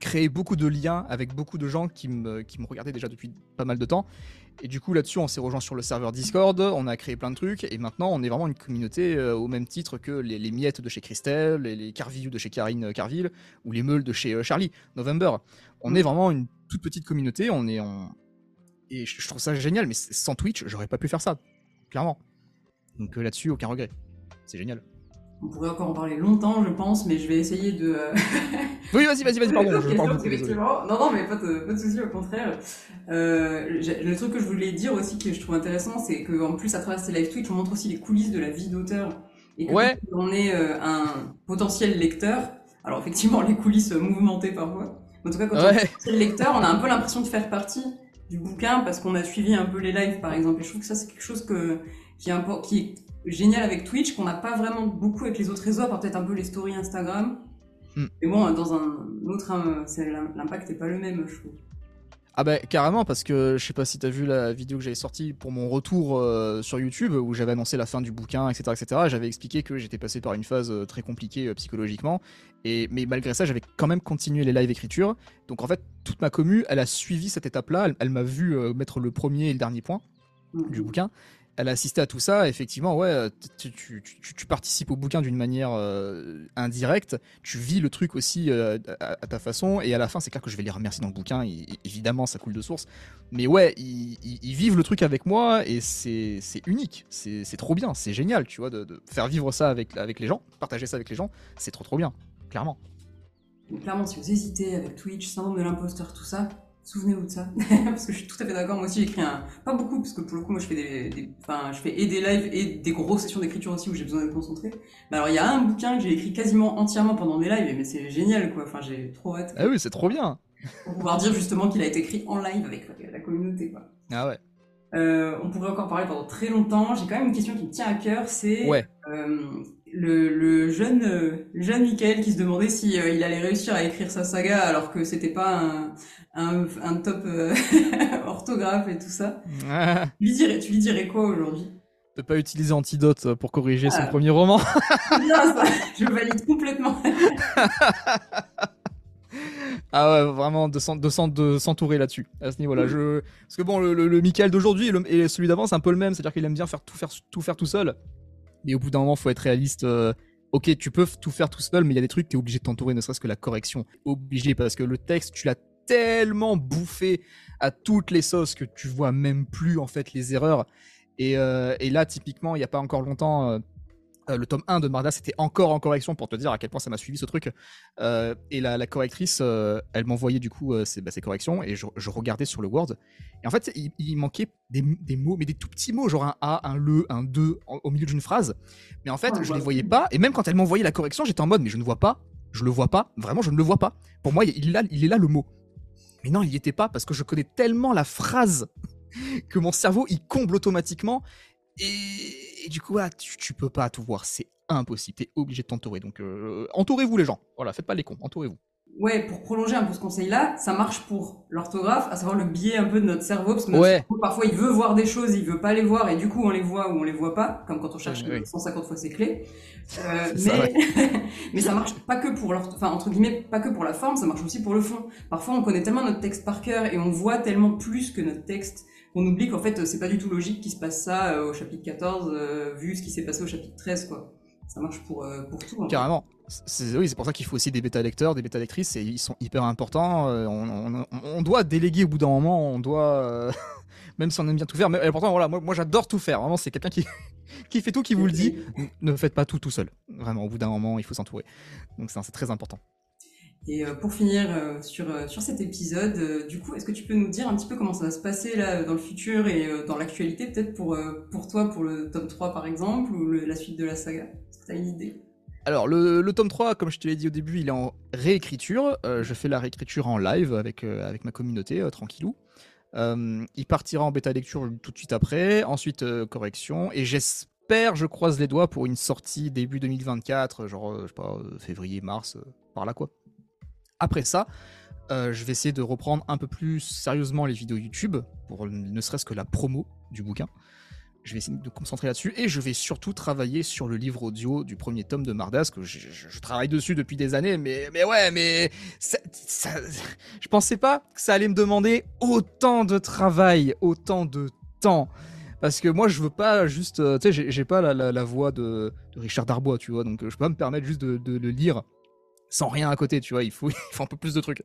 [SPEAKER 1] créer beaucoup de liens avec beaucoup de gens qui me, qui me regardaient déjà depuis pas mal de temps et du coup, là-dessus, on s'est rejoint sur le serveur Discord, on a créé plein de trucs, et maintenant, on est vraiment une communauté euh, au même titre que les, miettes de chez Christelle, les, les de chez Karine Carville, ou les meules de chez euh, Charlie, November. On est vraiment une toute petite communauté, on est en... Et je trouve ça génial, mais sans Twitch, j'aurais pas pu faire ça, clairement. Donc euh, là-dessus, aucun regret. C'est génial.
[SPEAKER 2] On pourrait encore en parler longtemps, je pense, mais je vais essayer de. Euh,
[SPEAKER 1] oui, vas-y, vas-y, vas-y, pardon, je parle beaucoup.
[SPEAKER 2] Non, non, mais pas de, pas de souci, au contraire. Euh, le truc que je voulais dire aussi, que je trouve intéressant, c'est qu'en plus, à travers ces live Twitch, on montre aussi les coulisses de la vie d'auteur. Et que
[SPEAKER 1] ouais.
[SPEAKER 2] on est euh, un potentiel lecteur, alors effectivement, les coulisses mouvmentées parfois. En tout cas, quand on est potentiel lecteur, on a un peu l'impression de faire partie du bouquin parce qu'on a suivi un peu les lives, par exemple. Et je trouve que ça, c'est quelque chose que, qui, est, qui est génial avec Twitch qu'on n'a pas vraiment beaucoup avec les autres réseaux, à part peut-être un peu les stories Instagram. Hmm. Mais bon, dans un autre, l'impact n'est pas le même, je trouve.
[SPEAKER 1] Ah bah carrément parce que je sais pas si t'as vu la vidéo que j'avais sortie pour mon retour euh, sur YouTube où j'avais annoncé la fin du bouquin etc etc j'avais expliqué que j'étais passé par une phase euh, très compliquée euh, psychologiquement et mais malgré ça j'avais quand même continué les live écriture donc en fait toute ma commu elle a suivi cette étape là elle, m'a vu mettre le premier et le dernier point hmm. du bouquin elle a assisté à tout ça. Effectivement, ouais, tu, participes au bouquin d'une manière euh, indirecte. Tu vis le truc aussi euh, à, ta façon. Et à la fin, c'est clair que je vais les remercier dans le bouquin. évidemment, ça coule de source. Mais ouais, ils, vivent le truc avec moi et c'est unique. C'est trop bien. C'est génial, tu vois, de, faire vivre ça avec, avec les gens, partager ça avec les gens. C'est trop trop bien, clairement.
[SPEAKER 2] Clairement, si vous hésitez avec Twitch, syndrome de l'imposteur, tout ça, souvenez-vous de ça. parce que je suis tout à fait d'accord. Moi aussi, j'écris un. Pas beaucoup, parce que pour le coup, moi, je fais des. Enfin, je fais et des lives et des grosses sessions d'écriture aussi où j'ai besoin d'être concentré. Mais alors, il y a un bouquin que j'ai écrit quasiment entièrement pendant des lives, mais c'est génial, quoi. Enfin, j'ai trop hâte.
[SPEAKER 1] Ah oui, c'est trop bien.
[SPEAKER 2] Pour pouvoir dire justement qu'il a été écrit en live avec la communauté, quoi.
[SPEAKER 1] Ah ouais.
[SPEAKER 2] Euh, on pourrait encore parler pendant très longtemps. J'ai quand même une question qui me tient à cœur, c'est euh, le, jeune euh, jeune Michael qui se demandait si il allait réussir à écrire sa saga alors que c'était pas un, un, top orthographe et tout ça. tu, lui dirais, tu lui dirais quoi aujourd'hui?
[SPEAKER 1] De pas utiliser Antidote pour corriger son ah. premier roman.
[SPEAKER 2] bien ça, je valide complètement.
[SPEAKER 1] Ah ouais, vraiment de, s'entourer là-dessus, à ce niveau-là. Je... Parce que bon, le, le, Michael d'aujourd'hui et, celui d'avant, c'est un peu le même, c'est-à-dire qu'il aime bien faire tout, faire tout faire tout seul. Mais au bout d'un moment, faut être réaliste. Euh, ok, tu peux tout faire tout seul, mais il y a des trucs, tu es obligé de t'entourer, ne serait-ce que la correction. Obligé, parce que le texte, tu l'as tellement bouffé à toutes les sauces que tu vois même plus en fait les erreurs. Et, euh, et là, typiquement, il n'y a pas encore longtemps, euh, le tome 1 de Marda, c'était encore en correction pour te dire à quel point ça m'a suivi ce truc. Euh, et la, correctrice, euh, elle m'envoyait du coup ces, bah, corrections et je, regardais sur le Word. Et en fait, il, manquait des, mots, mais des tout petits mots, genre un A, un le, un de au milieu d'une phrase. Mais en fait, je les voyais pas. Et même quand elle m'envoyait la correction, j'étais en mode, mais je ne vois pas, je le vois pas, vraiment, je ne le vois pas. Pour moi, il est là, il est là le mot. Mais non, il n'y était pas parce que je connais tellement la phrase que mon cerveau il comble automatiquement. Et et du coup, tu, tu, peux pas tout voir, c'est impossible, t'es obligé de t'entourer. Donc, euh, entourez-vous les gens. Voilà, faites pas les cons, entourez-vous.
[SPEAKER 2] Ouais, pour prolonger un peu ce conseil-là, ça marche pour l'orthographe, à savoir le biais un peu de notre cerveau, parce que notre cerveau, parfois il veut voir des choses, il veut pas les voir, et du coup on les voit ou on les voit pas, comme quand on cherche 150 fois ses clés. Euh, mais, mais ça marche pas que pour enfin entre guillemets, pas que pour la forme, ça marche aussi pour le fond. Parfois on connaît tellement notre texte par cœur et on voit tellement plus que notre texte on oublie qu'en fait, c'est pas du tout logique qu'il se passe ça euh, au chapitre 14, euh, vu ce qui s'est passé au chapitre 13, quoi. Ça marche pour, euh, tout. Hein.
[SPEAKER 1] Carrément. C'est, oui, c'est pour ça qu'il faut aussi des bêta lecteurs, des bêta lectrices, et ils sont hyper importants. On, doit déléguer au bout d'un moment, on doit, même si on aime bien tout faire. Mais pourtant, voilà, moi, moi j'adore tout faire. Vraiment, c'est quelqu'un qui, qui fait tout, qui vous le dit. Ne faites pas tout tout seul. Vraiment, au bout d'un moment, il faut s'entourer. Donc c'est très important.
[SPEAKER 2] Et euh, pour finir euh, sur, euh, sur cet épisode, du coup, est-ce que tu peux nous dire un petit peu comment ça va se passer là dans le futur et dans l'actualité, peut-être pour, pour toi, pour le tome 3 par exemple, ou la suite de la saga? Est-ce que tu as une idée?
[SPEAKER 1] Alors le, le, tome 3, comme je te l'ai dit au début, il est en réécriture. je fais la réécriture en live avec, avec ma communauté, tranquillou. il partira en bêta lecture tout de suite après, ensuite correction, et j'espère, je croise les doigts pour une sortie début 2024, genre, je sais pas, février, mars, par là quoi. Après ça, euh, je vais essayer de reprendre un peu plus sérieusement les vidéos YouTube, pour ne serait-ce que la promo du bouquin. Je vais essayer de me concentrer là-dessus et je vais surtout travailler sur le livre audio du premier tome de Mardas, que je, travaille dessus depuis des années, mais, mais ouais, mais ça, je pensais pas que ça allait me demander autant de travail, autant de temps. Parce que moi, je veux pas juste. Euh, tu sais, j'ai pas la, voix de, Richard Darbois, tu vois, donc je peux pas me permettre juste de le lire sans rien à côté, tu vois, il faut, un peu plus de trucs.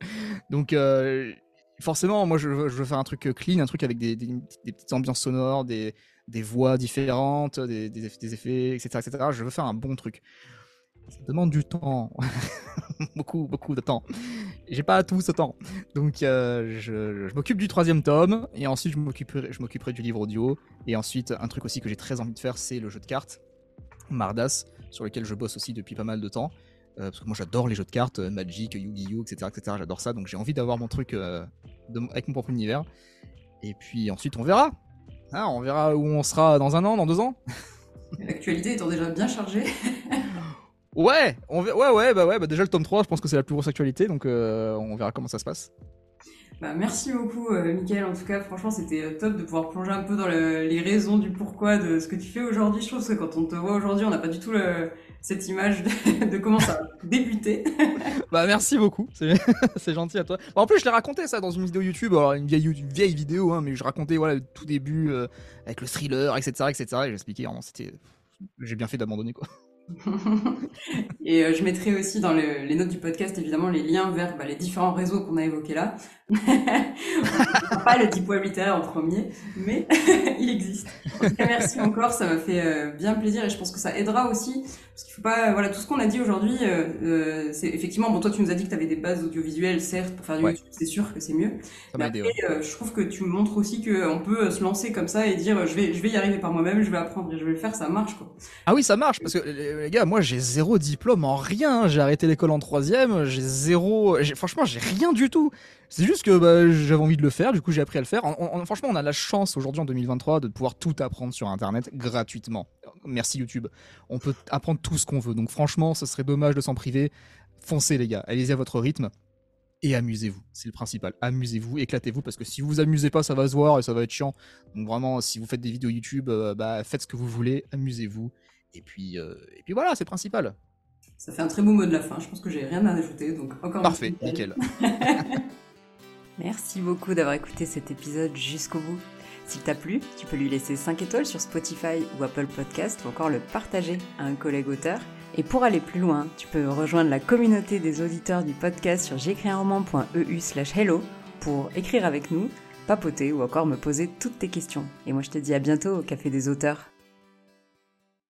[SPEAKER 1] Donc euh, forcément, moi je, veux faire un truc clean, un truc avec des, petites ambiances sonores, des, voix différentes, des, effets, etc., etc. Je veux faire un bon truc. Ça demande du temps, beaucoup, beaucoup de temps. J'ai pas tout ce temps, donc euh, je, m'occupe du troisième tome et ensuite je je m'occuperai du livre audio et ensuite un truc aussi que j'ai très envie de faire, c'est le jeu de cartes Mardas, sur lequel je bosse aussi depuis pas mal de temps. Euh, parce que moi j'adore les jeux de cartes, euh, Magic, Yu-Gi-Oh, etc., etc. J'adore ça, donc j'ai envie d'avoir mon truc euh, avec mon propre univers. Et puis ensuite on verra. Hein, on verra où on sera dans un an, dans deux ans.
[SPEAKER 2] L'actualité étant déjà bien chargée.
[SPEAKER 1] ouais, on ouais, ouais, bah ouais, bah déjà le tome 3, je pense que c'est la plus grosse actualité, donc on verra comment ça se passe.
[SPEAKER 2] Bah, merci beaucoup, euh, En tout cas, franchement, c'était top de pouvoir plonger un peu dans les raisons du pourquoi de ce que tu fais aujourd'hui. Je trouve que quand on te voit aujourd'hui, on n'a pas du tout le, cette image de, comment ça a débuté.
[SPEAKER 1] bah merci beaucoup, c'est gentil à toi. en plus je l'ai raconté ça dans une vidéo YouTube, alors une vieille, vieille vidéo, hein, mais je racontais voilà le tout début euh, avec le thriller, etc., etc. Et j'expliquais, c'était, j'ai bien fait d'abandonner quoi.
[SPEAKER 2] et euh, je mettrai aussi dans les notes du podcast évidemment les liens vers bah, les différents réseaux qu'on a évoqués là. Pas le diplôme littéraire en premier, mais il existe. En tout cas, merci encore, ça m'a fait euh, bien plaisir et je pense que ça aidera aussi, parce qu'il faut pas, voilà, tout ce qu'on a dit aujourd'hui, euh, euh, c'est effectivement, bon, toi tu nous as dit que tu avais des bases audiovisuelles, certes, pour faire du YouTube, c'est sûr que c'est mieux. mais après, je trouve que tu montres aussi qu'on peut se lancer comme ça et dire, je vais, je vais y arriver par moi-même, je vais apprendre et je vais le faire, ça marche, quoi.
[SPEAKER 1] Ah oui, ça marche, parce que les gars, moi j'ai zéro diplôme en rien, j'ai arrêté l'école en troisième, j'ai zéro, franchement, j'ai rien du tout. C'est juste que bah, j'avais envie de le faire, du coup j'ai appris à le faire. franchement, on a la chance aujourd'hui en 2023 de pouvoir tout apprendre sur Internet gratuitement. Merci YouTube. On peut apprendre tout ce qu'on veut. Donc franchement, ce serait dommage de s'en priver. Foncez les gars, allez-y à votre rythme et amusez-vous. C'est le principal. Amusez-vous, éclatez-vous parce que si vous vous amusez pas, ça va se voir et ça va être chiant. Donc vraiment, si vous faites des vidéos YouTube, euh, bah, faites ce que vous voulez, amusez-vous. Et puis, euh, et puis voilà, c'est le principal.
[SPEAKER 2] Ça fait un très beau mot de la fin. Je pense que j'ai rien à ajouter. Donc encore
[SPEAKER 1] Parfait, nickel.
[SPEAKER 3] Merci beaucoup d'avoir écouté cet épisode jusqu'au bout. S'il t'a plu, tu peux lui laisser 5 étoiles sur Spotify ou Apple Podcast ou encore le partager à un collègue auteur. Et pour aller plus loin, tu peux rejoindre la communauté des auditeurs du podcast sur j'écrisunroman.eu slash hello pour écrire avec nous, papoter ou encore me poser toutes tes questions. Et moi je te dis à bientôt au Café des auteurs.